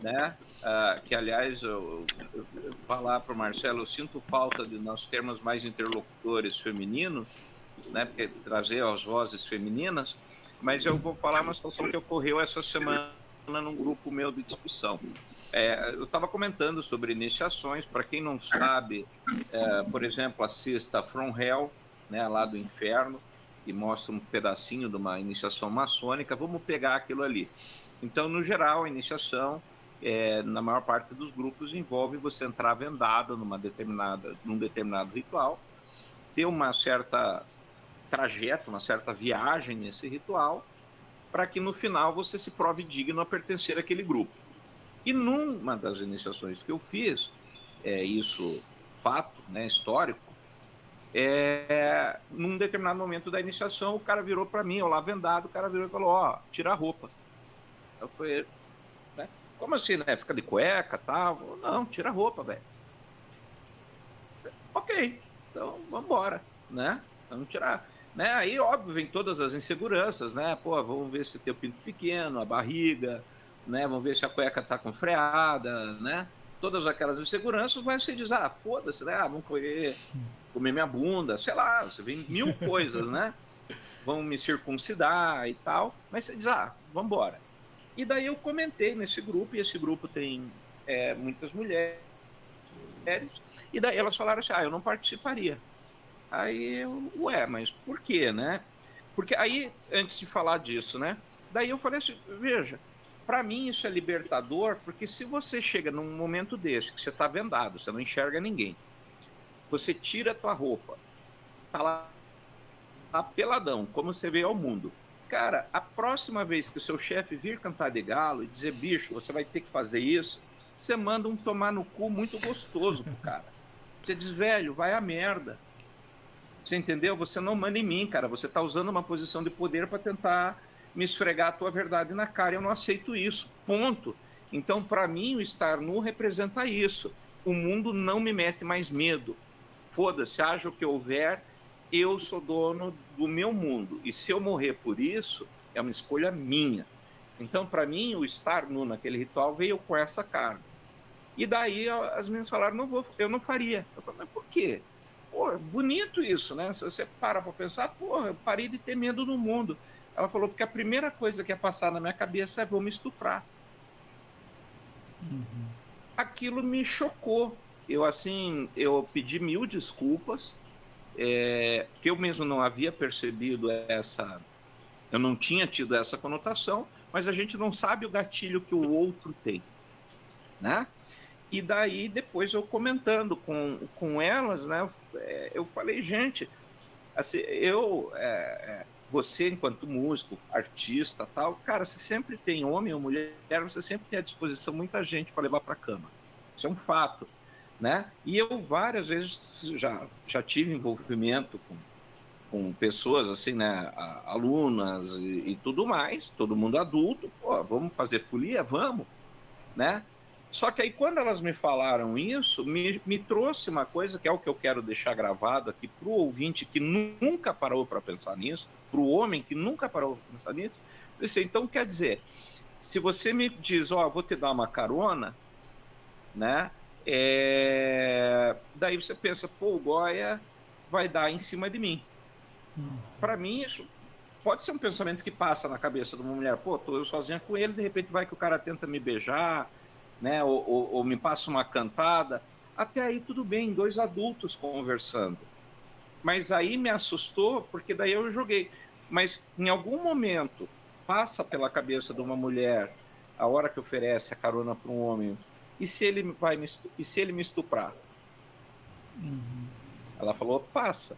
né? Uh, que aliás eu, eu, eu falar para o Marcelo, eu sinto falta de nós termos mais interlocutores femininos né, porque trazer as vozes femininas, mas eu vou falar uma situação que ocorreu essa semana num grupo meu de discussão. É, eu estava comentando sobre iniciações, para quem não sabe, é, por exemplo, assista From Hell, né, lá do inferno, e mostra um pedacinho de uma iniciação maçônica, vamos pegar aquilo ali. Então, no geral, a iniciação, é, na maior parte dos grupos, envolve você entrar vendado numa determinada, num determinado ritual, ter uma certa trajeto, uma certa viagem nesse ritual, para que no final você se prove digno a pertencer àquele grupo. E numa das iniciações que eu fiz, é isso fato, né, histórico, é, num determinado momento da iniciação, o cara virou para mim, eu lá vendado, o cara virou e falou: Ó, oh, tira a roupa. Eu falei: né? Como assim, né? Fica de cueca tal? Não, tira a roupa, velho. Ok, então vamos embora, né? Vamos tirar. Né? Aí, óbvio, vem todas as inseguranças, né? Pô, vamos ver se tem o pinto pequeno, a barriga, né? Vamos ver se a cueca tá com freada, né? Todas aquelas inseguranças, mas você diz, ah, foda-se, né? Ah, vamos comer, comer minha bunda, sei lá, você vem mil *laughs* coisas, né? Vão me circuncidar e tal, mas você diz, ah, vamos embora. E daí eu comentei nesse grupo, e esse grupo tem é, muitas mulheres, e daí elas falaram assim, ah, eu não participaria. Aí eu, ué, mas por quê, né? Porque aí, antes de falar disso, né? Daí eu falei assim, veja, para mim isso é libertador, porque se você chega num momento desse, que você está vendado, você não enxerga ninguém, você tira a tua roupa, tá lá, tá peladão, como você vê ao mundo. Cara, a próxima vez que o seu chefe vir cantar de galo e dizer, bicho, você vai ter que fazer isso, você manda um tomar no cu muito gostoso pro cara. Você diz, velho, vai a merda. Você entendeu? Você não manda em mim, cara. Você está usando uma posição de poder para tentar me esfregar a tua verdade na cara. Eu não aceito isso. Ponto. Então, para mim, o estar nu representa isso. O mundo não me mete mais medo. Foda-se, haja o que houver, eu sou dono do meu mundo. E se eu morrer por isso, é uma escolha minha. Então, para mim, o estar nu naquele ritual veio com essa carga. E daí as meninas falaram, não vou, eu não faria. Eu falei, mas por quê? Pô, bonito isso, né? Se você para para pensar, porra, eu parei de ter medo no mundo. Ela falou, porque a primeira coisa que ia passar na minha cabeça é vou me estuprar. Uhum. Aquilo me chocou. Eu, assim, eu pedi mil desculpas, é, que eu mesmo não havia percebido essa... Eu não tinha tido essa conotação, mas a gente não sabe o gatilho que o outro tem, né? E daí, depois eu comentando com, com elas, né, é, eu falei, gente, assim, eu, é, é, você enquanto músico, artista tal, cara, você sempre tem homem ou mulher, você sempre tem à disposição muita gente para levar para cama. Isso é um fato, né? E eu várias vezes já, já tive envolvimento com, com pessoas assim, né, alunas e, e tudo mais, todo mundo adulto, pô, vamos fazer folia, vamos, né? Só que aí, quando elas me falaram isso, me, me trouxe uma coisa que é o que eu quero deixar gravado aqui para o ouvinte que nunca parou para pensar nisso, para o homem que nunca parou para pensar nisso. Disse, então, quer dizer, se você me diz, ó, oh, vou te dar uma carona, né? É... Daí você pensa, pô, o Goya vai dar em cima de mim. Hum. Para mim, isso pode ser um pensamento que passa na cabeça de uma mulher. Pô, tô eu sozinha com ele, de repente vai que o cara tenta me beijar, né? Ou, ou, ou me passa uma cantada. Até aí tudo bem, dois adultos conversando. Mas aí me assustou, porque daí eu joguei. Mas em algum momento passa pela cabeça de uma mulher a hora que oferece a carona para um homem e se ele vai me, e se ele me estuprar uhum. ela falou passa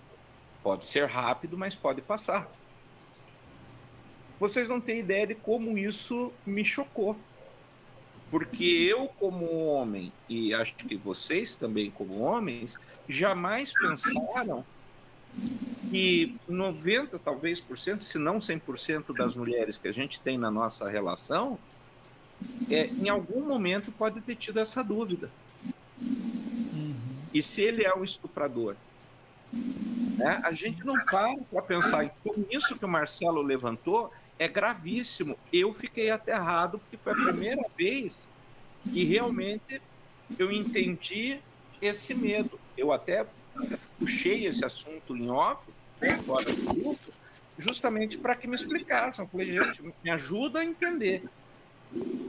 pode ser rápido mas pode passar vocês não têm ideia de como isso me chocou porque eu como homem e acho que vocês também como homens jamais pensaram que 90 talvez por cento, se não 100% das mulheres que a gente tem na nossa relação, é, em algum momento pode ter tido essa dúvida. Uhum. E se ele é um estuprador? Né? A gente não para para pensar. Então, isso que o Marcelo levantou é gravíssimo. Eu fiquei aterrado porque foi a primeira vez que realmente eu entendi esse medo. Eu até puxei esse assunto em off, né, fora do grupo, justamente para que me explicassem. Eu falei, gente, me ajuda a entender.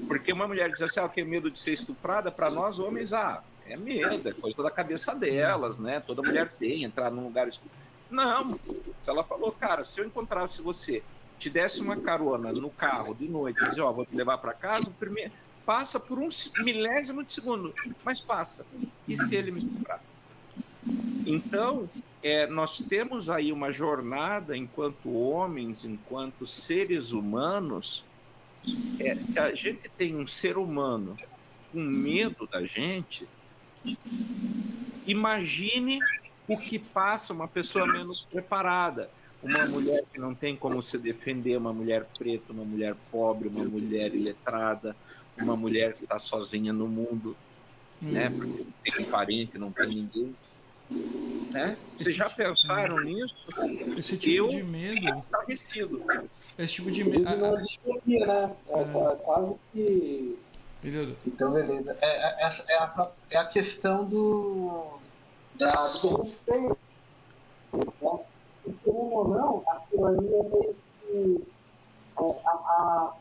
Porque uma mulher diz assim, ah, que medo de ser estuprada, para nós homens, ah, é medo, é coisa da cabeça delas, né? Toda mulher tem, entrar num lugar escuro. Não, ela falou, cara, se eu encontrasse você, te desse uma carona no carro de noite, dizer, ó, oh, vou te levar para casa, primeiro, passa por um milésimo de segundo, mas passa. E se ele me estuprar? Então, é, nós temos aí uma jornada enquanto homens, enquanto seres humanos. É, se a gente tem um ser humano com medo da gente, imagine o que passa uma pessoa menos preparada. Uma mulher que não tem como se defender, uma mulher preta, uma mulher pobre, uma mulher iletrada, uma mulher que está sozinha no mundo, né? Porque não tem parente, não tem ninguém. Né? Vocês já pensaram é. nisso? Esse tipo eu de medo. Estarrecido. Esse tipo de medo. Distopia, né? É, é. quase que. Beleza. Então, beleza. É, é, é, a, é a questão do. Da, do respeito. Né? ou não, aquilo ali é meio que. A, a,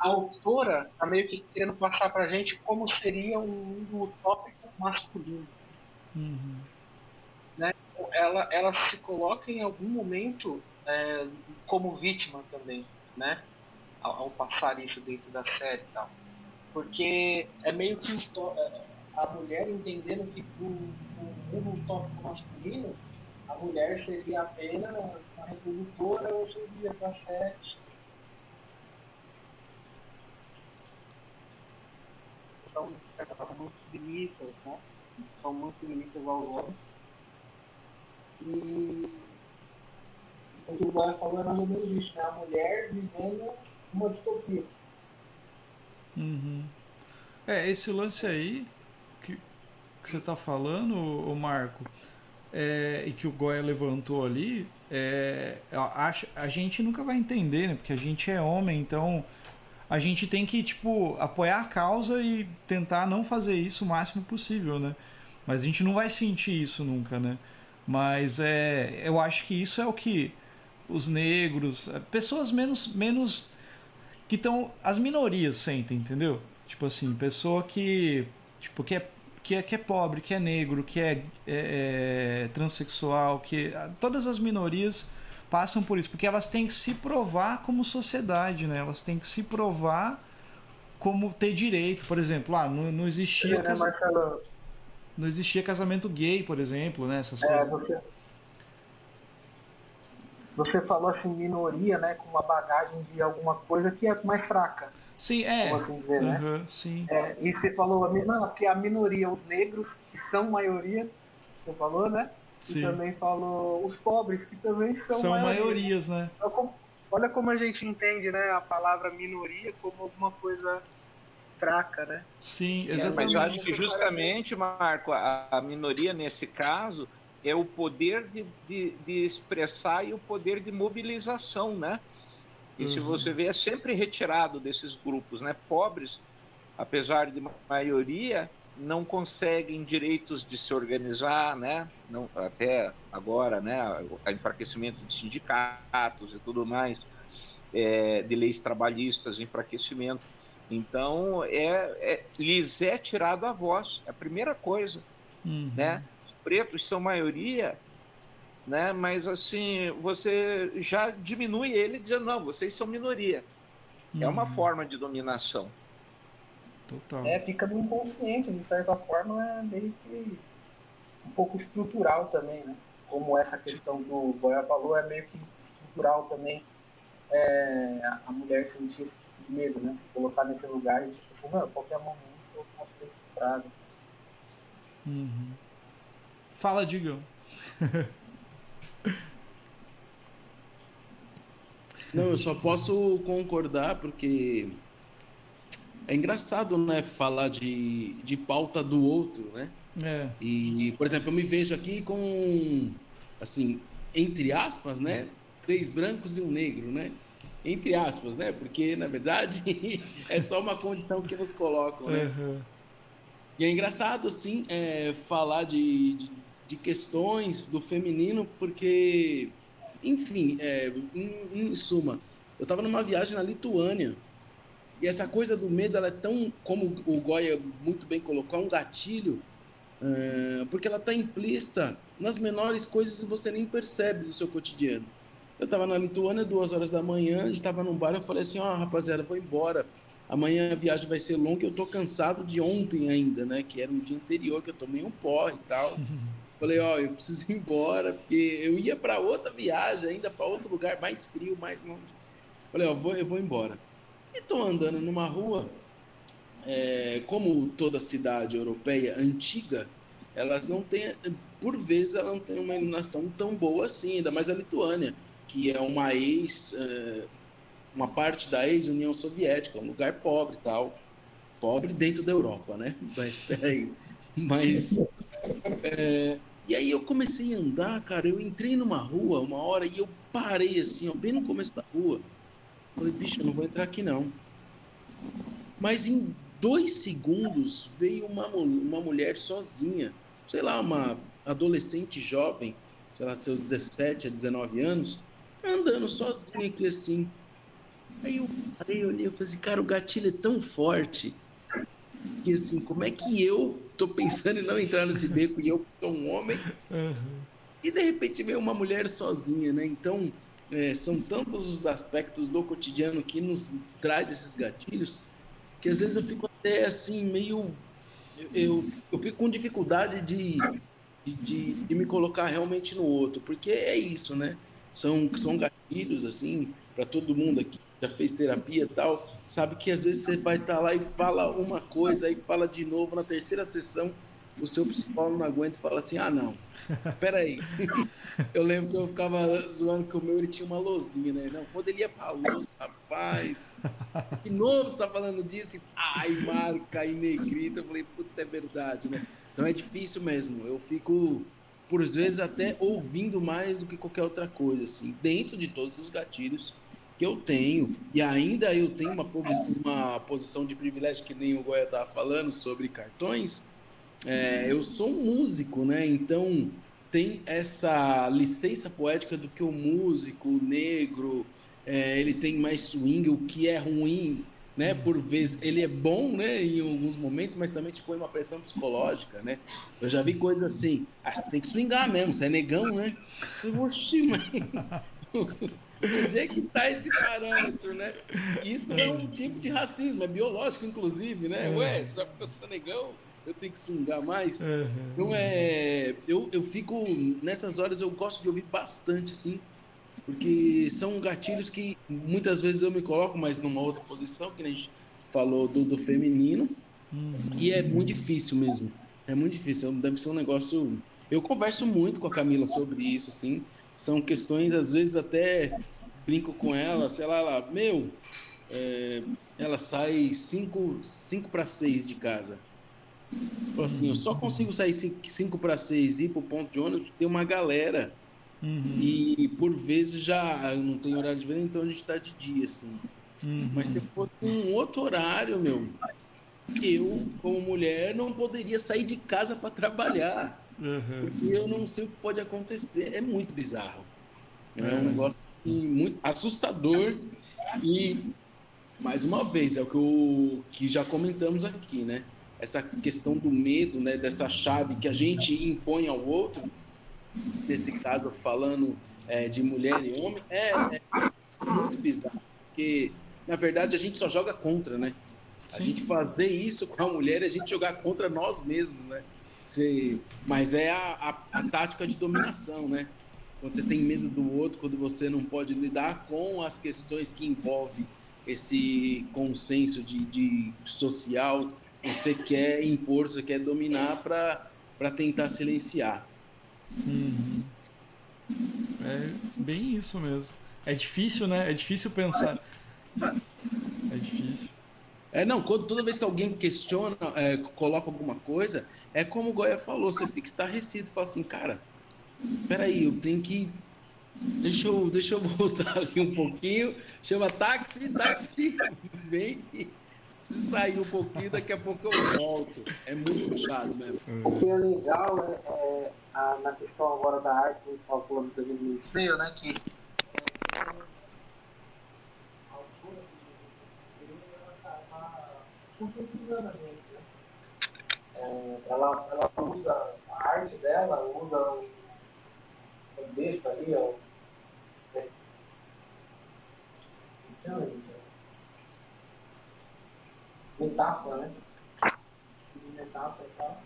a autora está meio que querendo passar pra gente como seria um mundo utópico masculino. Uhum. Né? Ela, ela se coloca em algum momento é, como vítima também, né? Ao, ao, passar isso dentro da série e tal. Porque é meio que é, a mulher entendendo que no, mundo utópico masculino, a mulher seria apenas uma reprodutora ou seria para sexo. Então, de certa forma, muito submissas, né? são muito limitas ao homem. E o que o Goya falou é mais ou menos isso, né? A mulher vivendo uma distopia. Uhum. É, esse lance aí que, que você está falando, o Marco, é, e que o Goya levantou ali, é, a, a gente nunca vai entender, né? Porque a gente é homem, então a gente tem que, tipo, apoiar a causa e tentar não fazer isso o máximo possível, né? Mas a gente não vai sentir isso nunca, né? Mas é, eu acho que isso é o que os negros, é, pessoas menos, menos que estão, as minorias sentem, entendeu? Tipo assim, pessoa que, tipo, que é, que é, que é pobre, que é negro, que é, é, é transexual, que todas as minorias passam por isso, porque elas têm que se provar como sociedade, né? Elas têm que se provar como ter direito, por exemplo, lá ah, não, não existia é, casa... não existia casamento gay, por exemplo, né? Essas é, coisas. Você... você falou assim minoria, né? Com uma bagagem de alguma coisa que é mais fraca. Sim, é. Assim dizer, uhum, né? sim. É, e você falou, não, que a minoria, os negros, que são maioria, você falou, né? Sim. E também falou os pobres, que também são, são maiorias, né? Olha como, olha como a gente entende né, a palavra minoria como alguma coisa fraca, né? Sim, exatamente. Mas eu acho que justamente, Marco, a, a minoria nesse caso é o poder de, de, de, expressar e o poder de mobilização, né? E uhum. se você vê, é sempre retirado desses grupos, né? Pobres, apesar de maioria, não conseguem direitos de se organizar, né? Não, até agora, né? O enfraquecimento de sindicatos e tudo mais, é, de leis trabalhistas, enfraquecimento. Então, é, é, lhes é tirado a voz, é a primeira coisa, uhum. né? Os pretos são maioria, né? Mas assim, você já diminui ele dizendo não, vocês são minoria. Uhum. É uma uhum. forma de dominação. Total. É, fica no inconsciente, de certa forma, é meio que um pouco estrutural também, né? Como essa questão do Goya falou, é meio que estrutural também é, a mulher sentir esse tipo de medo, né? Colocar nesse lugar e tipo, não, qualquer momento eu posso ser estuprado. Uhum. Fala, Digão. *laughs* Não, eu só posso concordar porque é engraçado, né, falar de, de pauta do outro, né? É. E, por exemplo, eu me vejo aqui com, assim, entre aspas, né? Três brancos e um negro, né? Entre aspas, né? Porque, na verdade, *laughs* é só uma condição que nos colocam, né? Uhum. E é engraçado, assim, é, falar de, de, de, questões do feminino, porque, enfim, é, em, em suma, eu estava numa viagem na Lituânia, e essa coisa do medo, ela é tão, como o Goya muito bem colocou, é um gatilho, uh, porque ela está implícita nas menores coisas que você nem percebe no seu cotidiano. Eu estava na Lituânia, duas horas da manhã, a gente estava num bar, eu falei assim, ó, oh, rapaziada, vou embora. Amanhã a viagem vai ser longa, eu tô cansado de ontem ainda, né? Que era um dia anterior que eu tomei um porre e tal. *laughs* Falei, ó, eu preciso ir embora, porque eu ia para outra viagem, ainda para outro lugar mais frio, mais longe. Falei, ó, vou, eu vou embora. E estou andando numa rua, é, como toda cidade europeia antiga, elas não têm, por vezes, ela não tem uma iluminação tão boa assim, ainda mais a Lituânia, que é uma ex, é, uma parte da ex-União Soviética, um lugar pobre tal. Pobre dentro da Europa, né? Mas, peraí. Mas. É, e aí eu comecei a andar, cara. Eu entrei numa rua uma hora e eu parei assim, ó, bem no começo da rua. Falei, bicho, eu não vou entrar aqui não. Mas em dois segundos veio uma, uma mulher sozinha, sei lá, uma adolescente jovem, sei lá, seus 17 a 19 anos, andando sozinha aqui assim. Aí eu parei, olhei, eu falei assim, cara, o gatilho é tão forte que assim, como é que eu tô pensando em não entrar nesse beco e eu sou um homem? Uhum. E de repente veio uma mulher sozinha, né? Então, é, são tantos os aspectos do cotidiano que nos traz esses gatilhos que às vezes eu fico até assim meio eu, eu fico com dificuldade de, de, de, me colocar realmente no outro porque é isso né são são gatilhos assim para todo mundo aqui já fez terapia e tal sabe que às vezes você vai estar tá lá e fala uma coisa aí fala de novo na terceira sessão o seu psicólogo não aguenta e fala assim ah não Peraí. *laughs* Eu lembro que eu ficava zoando que o meu ele tinha uma lozinha, né? Não, quando ele ia pra lousa, rapaz. De novo você tá falando disso? ai, marca e negrita. Eu falei, puta, é verdade, né? Então é difícil mesmo. Eu fico, por vezes, até ouvindo mais do que qualquer outra coisa, assim, dentro de todos os gatilhos que eu tenho. E ainda eu tenho uma, uma posição de privilégio, que nem o Goya tava falando sobre cartões é, eu sou um músico, né? Então tem essa licença poética do que o músico o negro é, ele tem mais swing, o que é ruim, né? Por vezes ele é bom, né? Em alguns momentos, mas também te põe uma pressão psicológica, né? Eu já vi coisas assim, ah, você tem que swingar mesmo, você é negão, né? Eu, oxi, mas... *laughs* *laughs* Onde é que tá esse parâmetro, né? Isso é um tipo de racismo, é biológico, inclusive, né? Ué, só porque eu sou negão, eu tenho que sungar mais. Uhum. Então é. Eu, eu fico. Nessas horas eu gosto de ouvir bastante, assim. Porque são gatilhos que muitas vezes eu me coloco mais numa outra posição, que a gente falou do, do feminino. Uhum. E é muito difícil mesmo. É muito difícil. Deve ser um negócio. Eu converso muito com a Camila sobre isso, assim. São questões, às vezes, até brinco com ela, sei lá, ela, meu, é, ela sai 5 para 6 de casa. Assim, eu só consigo sair 5 para 6 e ir pro ponto de ônibus tem uma galera Uhum. E por vezes já não tem horário de verão, então a gente está de dia, assim. Uhum. Mas se fosse um outro horário, meu, eu, como mulher, não poderia sair de casa para trabalhar. Uhum. Porque eu não sei o que pode acontecer. É muito bizarro. É um negócio assim, muito assustador. E, mais uma vez, é o que, eu, que já comentamos aqui, né? Essa questão do medo, né? Dessa chave que a gente impõe ao outro. Nesse caso, falando é, de mulher e homem, é, é muito bizarro. Porque, na verdade, a gente só joga contra, né? A gente fazer isso com a mulher é a gente jogar contra nós mesmos, né? Você, mas é a, a, a, tática de dominação, né? Quando você tem medo do outro, quando você não pode lidar com as questões que envolvem esse consenso de, de social, você quer impor, você quer dominar para tentar silenciar. Uhum. É bem isso mesmo. É difícil, né? É difícil pensar. É difícil. É, não, quando, toda vez que alguém questiona, é, coloca alguma coisa, é como o Goya falou, você fica estarrecido, fala assim, cara, peraí, eu tenho que. Deixa eu, deixa eu *laughs* voltar aqui um pouquinho. Chama táxi, táxi, *laughs* vem preciso sair um pouquinho, daqui a pouco eu volto. É muito puxado mesmo. O que é legal é, é a, na questão agora da arte, a gente do 2006, né? Que conscientizando a gente, né? É, ela, ela usa a arte dela, usa o, o texto ali, ó. É, metáfora, né? Metáfora e tal.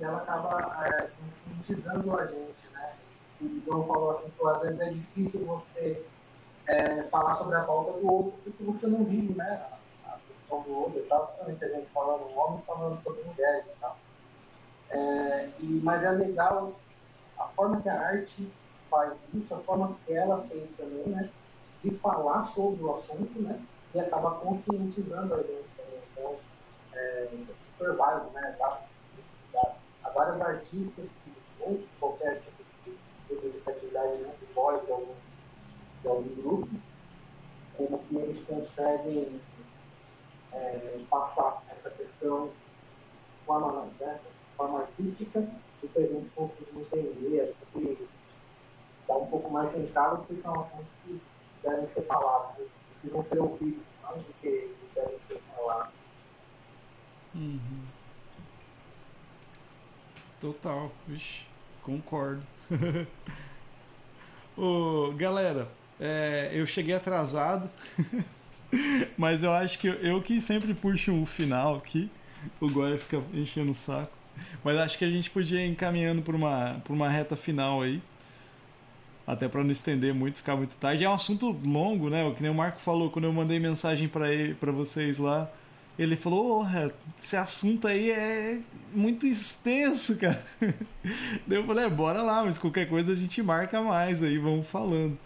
E ela acaba é, conscientizando a gente, né? E João falou assim, que às vezes é difícil você é, falar sobre a volta do outro porque você não vive, né? sobre o outro e tal, principalmente a gente falando homem falando sobre mulheres e tal. É, e, mas é legal a forma que a arte faz isso, a forma que ela fez também, né? De falar sobre o assunto, né? E acaba conscientizando a gente também. Então, é, super válido, né? Dá, dá, há vários artistas que, ou qualquer tipo de, de atividade né, de voz de algum, de algum grupo, como que eles conseguem é, passar essa questão de forma, né, forma artística e que a gente consiga entender, que dá um pouco mais centrado, porque são assuntos que devem ser falados, que vão ser ouvidos, não do que devem ser falados. Uhum. Total, Vixe, concordo. *laughs* Ô, galera, é, eu cheguei atrasado. *laughs* Mas eu acho que eu, eu que sempre puxo o final aqui. O Goya fica enchendo o saco. *laughs* Mas acho que a gente podia ir encaminhando por uma, por uma reta final aí. Até para não estender muito, ficar muito tarde. É um assunto longo, né? O que nem o Marco falou quando eu mandei mensagem para vocês lá. Ele falou: oh, esse assunto aí é muito extenso, *laughs* cara. Daí eu falei: é, bora lá, mas qualquer coisa a gente marca mais aí, vamos falando.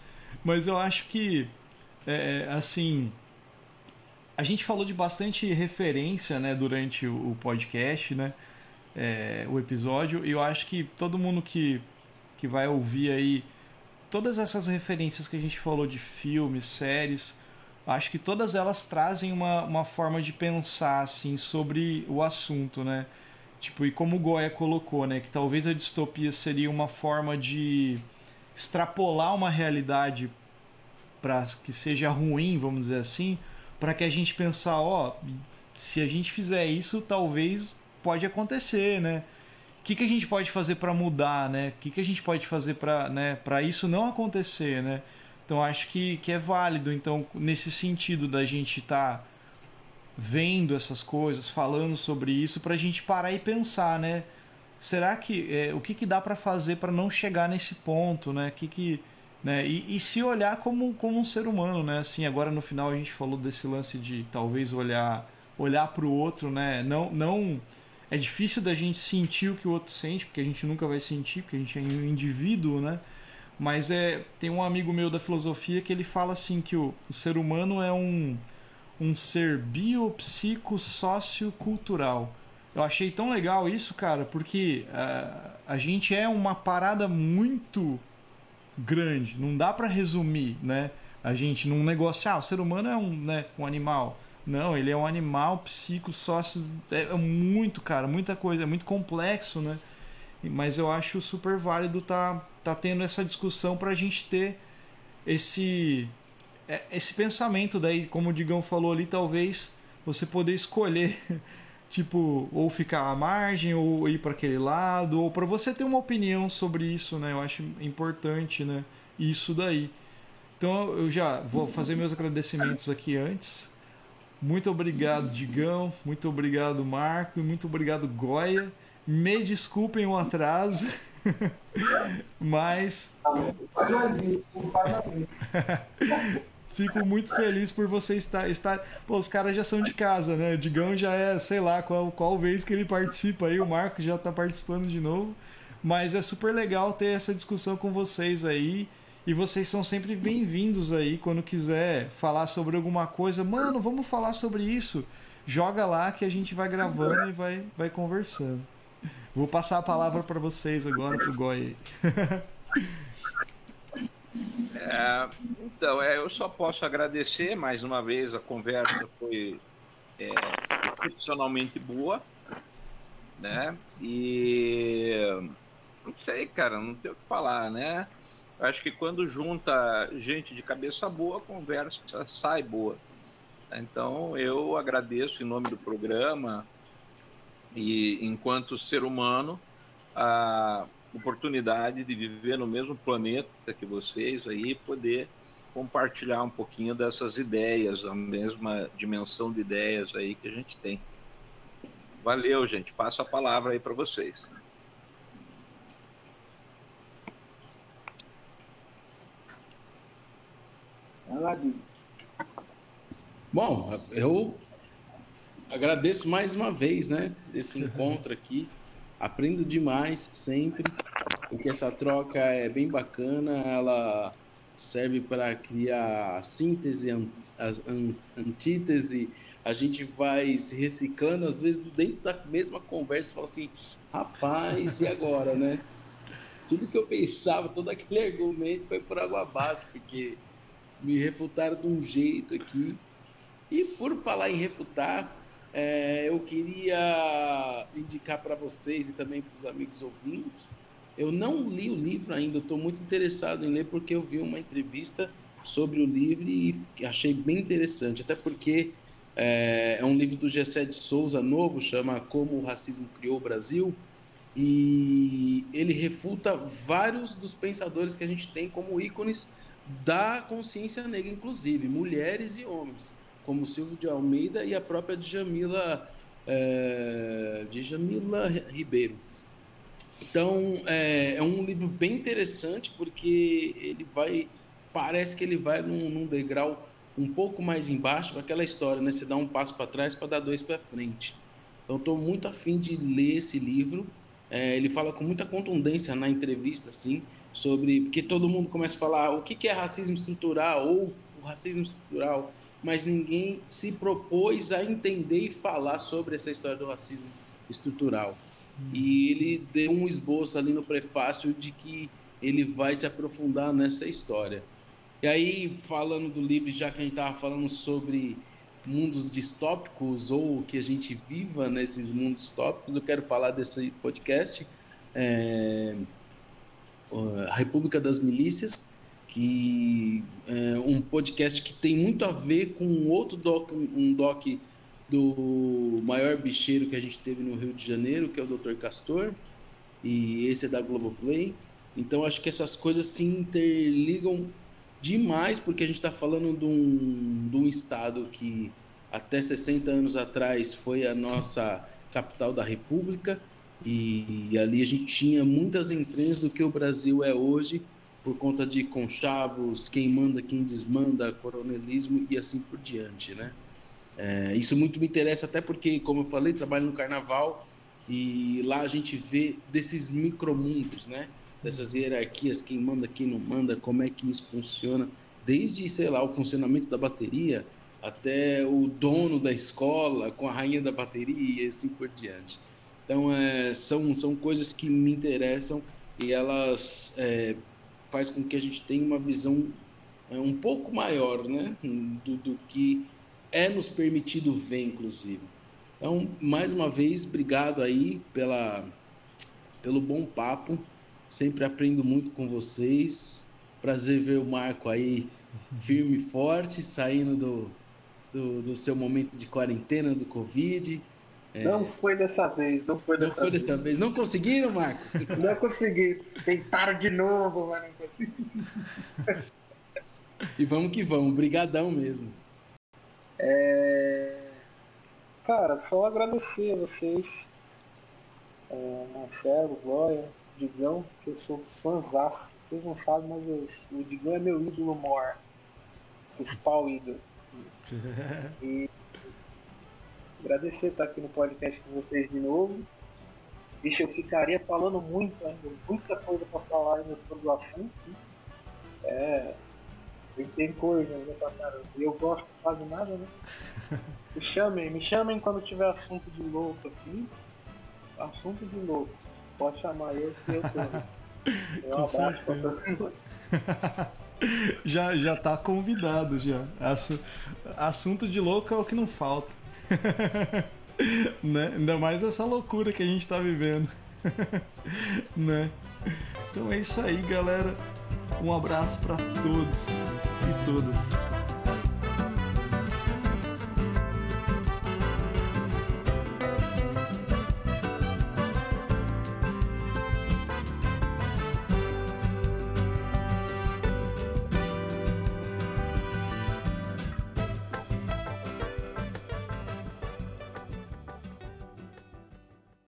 Mas eu acho que, é, assim, a gente falou de bastante referência né, durante o, podcast, né, é, o episódio, e eu acho que todo mundo que, que vai ouvir aí todas essas referências que a gente falou de filmes, séries, acho que todas elas trazem uma, uma forma de pensar assim sobre o assunto, né? Tipo, e como o Goya colocou, né, que talvez a distopia seria uma forma de extrapolar uma realidade para que seja ruim, vamos dizer assim, para que a gente pensar, ó, se a gente fizer isso, talvez pode acontecer, né? O que, que a gente pode fazer para mudar, né? O que, que a gente pode fazer para né, isso não acontecer, né? Então acho que, que é válido. Então, nesse sentido da gente estar tá vendo essas coisas, falando sobre isso, para a gente parar e pensar, né? Será que é, o que, que dá para fazer para não chegar nesse ponto, né? O que, que né? E, e, se olhar como, como um ser humano, né? Assim, agora no final a gente falou desse lance de talvez olhar olhar para o outro, né? Não, não é difícil da gente sentir o que o outro sente, porque a gente nunca vai sentir, porque a gente é um indivíduo, né? Mas é tem um amigo meu da filosofia que ele fala assim que o, o ser humano é um um ser biopsico sociocultural. Eu achei tão legal isso, cara, porque uh, a gente é uma parada muito grande. Não dá para resumir, né? A gente num negócio, ah, o ser humano é um, né, um animal. Não, ele é um animal psico, sócio. É, é muito, cara, muita coisa, é muito complexo, né? Mas eu acho super válido tá, tá tendo essa discussão para a gente ter esse, é, esse pensamento daí, como o Digão falou ali, talvez você poder escolher *laughs* tipo ou ficar à margem ou ir para aquele lado ou para você ter uma opinião sobre isso, né? Eu acho importante, né? Isso daí. Então eu já vou fazer meus agradecimentos aqui antes. Muito obrigado, Digão. Muito obrigado, Marco. E muito obrigado, Goya. Me desculpem o atraso. *laughs* Mas. *laughs* Fico muito feliz por você estar. estar... Pô, os caras já são de casa, né? O Digão já é, sei lá, qual, qual vez que ele participa aí, o Marco já está participando de novo. Mas é super legal ter essa discussão com vocês aí. E vocês são sempre bem-vindos aí quando quiser falar sobre alguma coisa. Mano, vamos falar sobre isso. Joga lá que a gente vai gravando e vai, vai conversando. Vou passar a palavra para vocês agora, pro Goi. *laughs* É, então, é, eu só posso agradecer mais uma vez. A conversa foi é, excepcionalmente boa, né? E não sei, cara, não tem o que falar, né? Acho que quando junta gente de cabeça boa, a conversa sai boa. Então, eu agradeço em nome do programa e, enquanto ser humano, a oportunidade de viver no mesmo planeta que vocês aí, poder compartilhar um pouquinho dessas ideias, a mesma dimensão de ideias aí que a gente tem. Valeu, gente. Passo a palavra aí para vocês. Bom, eu agradeço mais uma vez, né, desse encontro aqui. Aprendo demais sempre, porque essa troca é bem bacana, ela serve para criar síntese, antítese, a gente vai se reciclando, às vezes dentro da mesma conversa, fala assim, rapaz, e agora, né? Tudo que eu pensava, todo aquele argumento foi por água abaixo, porque me refutaram de um jeito aqui. E por falar em refutar, é, eu queria indicar para vocês e também para os amigos ouvintes. Eu não li o livro ainda, estou muito interessado em ler porque eu vi uma entrevista sobre o livro e achei bem interessante, até porque é, é um livro do Gessé de Souza novo, chama Como o Racismo Criou o Brasil, e ele refuta vários dos pensadores que a gente tem como ícones da consciência negra, inclusive mulheres e homens como Silvio de Almeida e a própria Djamila, é, Djamila Ribeiro. Então, é, é, um livro bem interessante porque ele vai, parece que ele vai num, num degrau um pouco mais embaixo, aquela história, né? Você dá um passo para trás para dar dois para frente. Então, estou muito afim de ler esse livro. É, ele fala com muita contundência na entrevista, assim, sobre porque todo mundo começa a falar o que, é racismo estrutural ou o racismo estrutural mas ninguém se propôs a entender e falar sobre essa história do racismo estrutural. Hum. E ele deu um esboço ali no prefácio de que ele vai se aprofundar nessa história. E aí, falando do livro, já que a gente estava falando sobre mundos distópicos ou que a gente viva nesses mundos distópicos, eu quero falar desse podcast, é, A República das Milícias, que é um podcast que tem muito a ver com outro doc, um doc do maior bicheiro que a gente teve no Rio de Janeiro, que é o Dr. Castor, e esse é da Globoplay. Então acho que essas coisas se interligam demais, porque a gente está falando de um, de um estado que até 60 anos atrás foi a nossa capital da República, e, ali a gente tinha muitas entranhas do que o Brasil é hoje, por conta de conchavos, quem manda, quem desmanda, coronelismo e assim por diante, né? É, isso muito me interessa até porque, como eu falei, trabalho no carnaval e lá a gente vê desses micromundos, né? Dessas hierarquias, quem manda, quem não manda, como é que isso funciona, desde, sei lá, o funcionamento da bateria até o dono da escola com a rainha da bateria e assim por diante. Então, é, são, são coisas que me interessam e elas é, faz com que a gente tenha uma visão é, um pouco maior né, do, do que é nos permitido ver, inclusive. Então, mais uma vez, obrigado aí pela, pelo bom papo. Sempre aprendo muito com vocês. Prazer ver o Marco aí firme e forte, saindo do, do, do seu momento de quarentena do Covid. É... Não foi dessa vez, não foi dessa, não foi dessa vez. vez. Não conseguiram, Marco? Não consegui. Tentaram de novo, mas não consegui. e vamos que vamos, brigadão mesmo. É... Cara, só agradecer a vocês, é, Marcelo, Glória, Digão, que eu sou fãzão. Vocês não sabem, mas eu, o Digão é meu ídolo maior. Principal ídolo. *laughs* e agradecer estar aqui no podcast com vocês de novo. Deixa eu ficaria falando muito ainda, muita coisa para falar ainda sobre o assunto. É, tem coisa ainda pra caramba. E eu gosto de quase nada, né? *laughs* Me chamem, me chamem quando tiver assunto de louco aqui. Assunto de louco. Pode chamar eu que eu tô. *laughs* Pra todo mundo. *laughs* já, já tá convidado já. Assunto de louco é o que não falta. *laughs* né? Ainda mais essa loucura que a gente tá vivendo. *laughs* né? Então é isso aí, galera. Um abraço para todos e todas.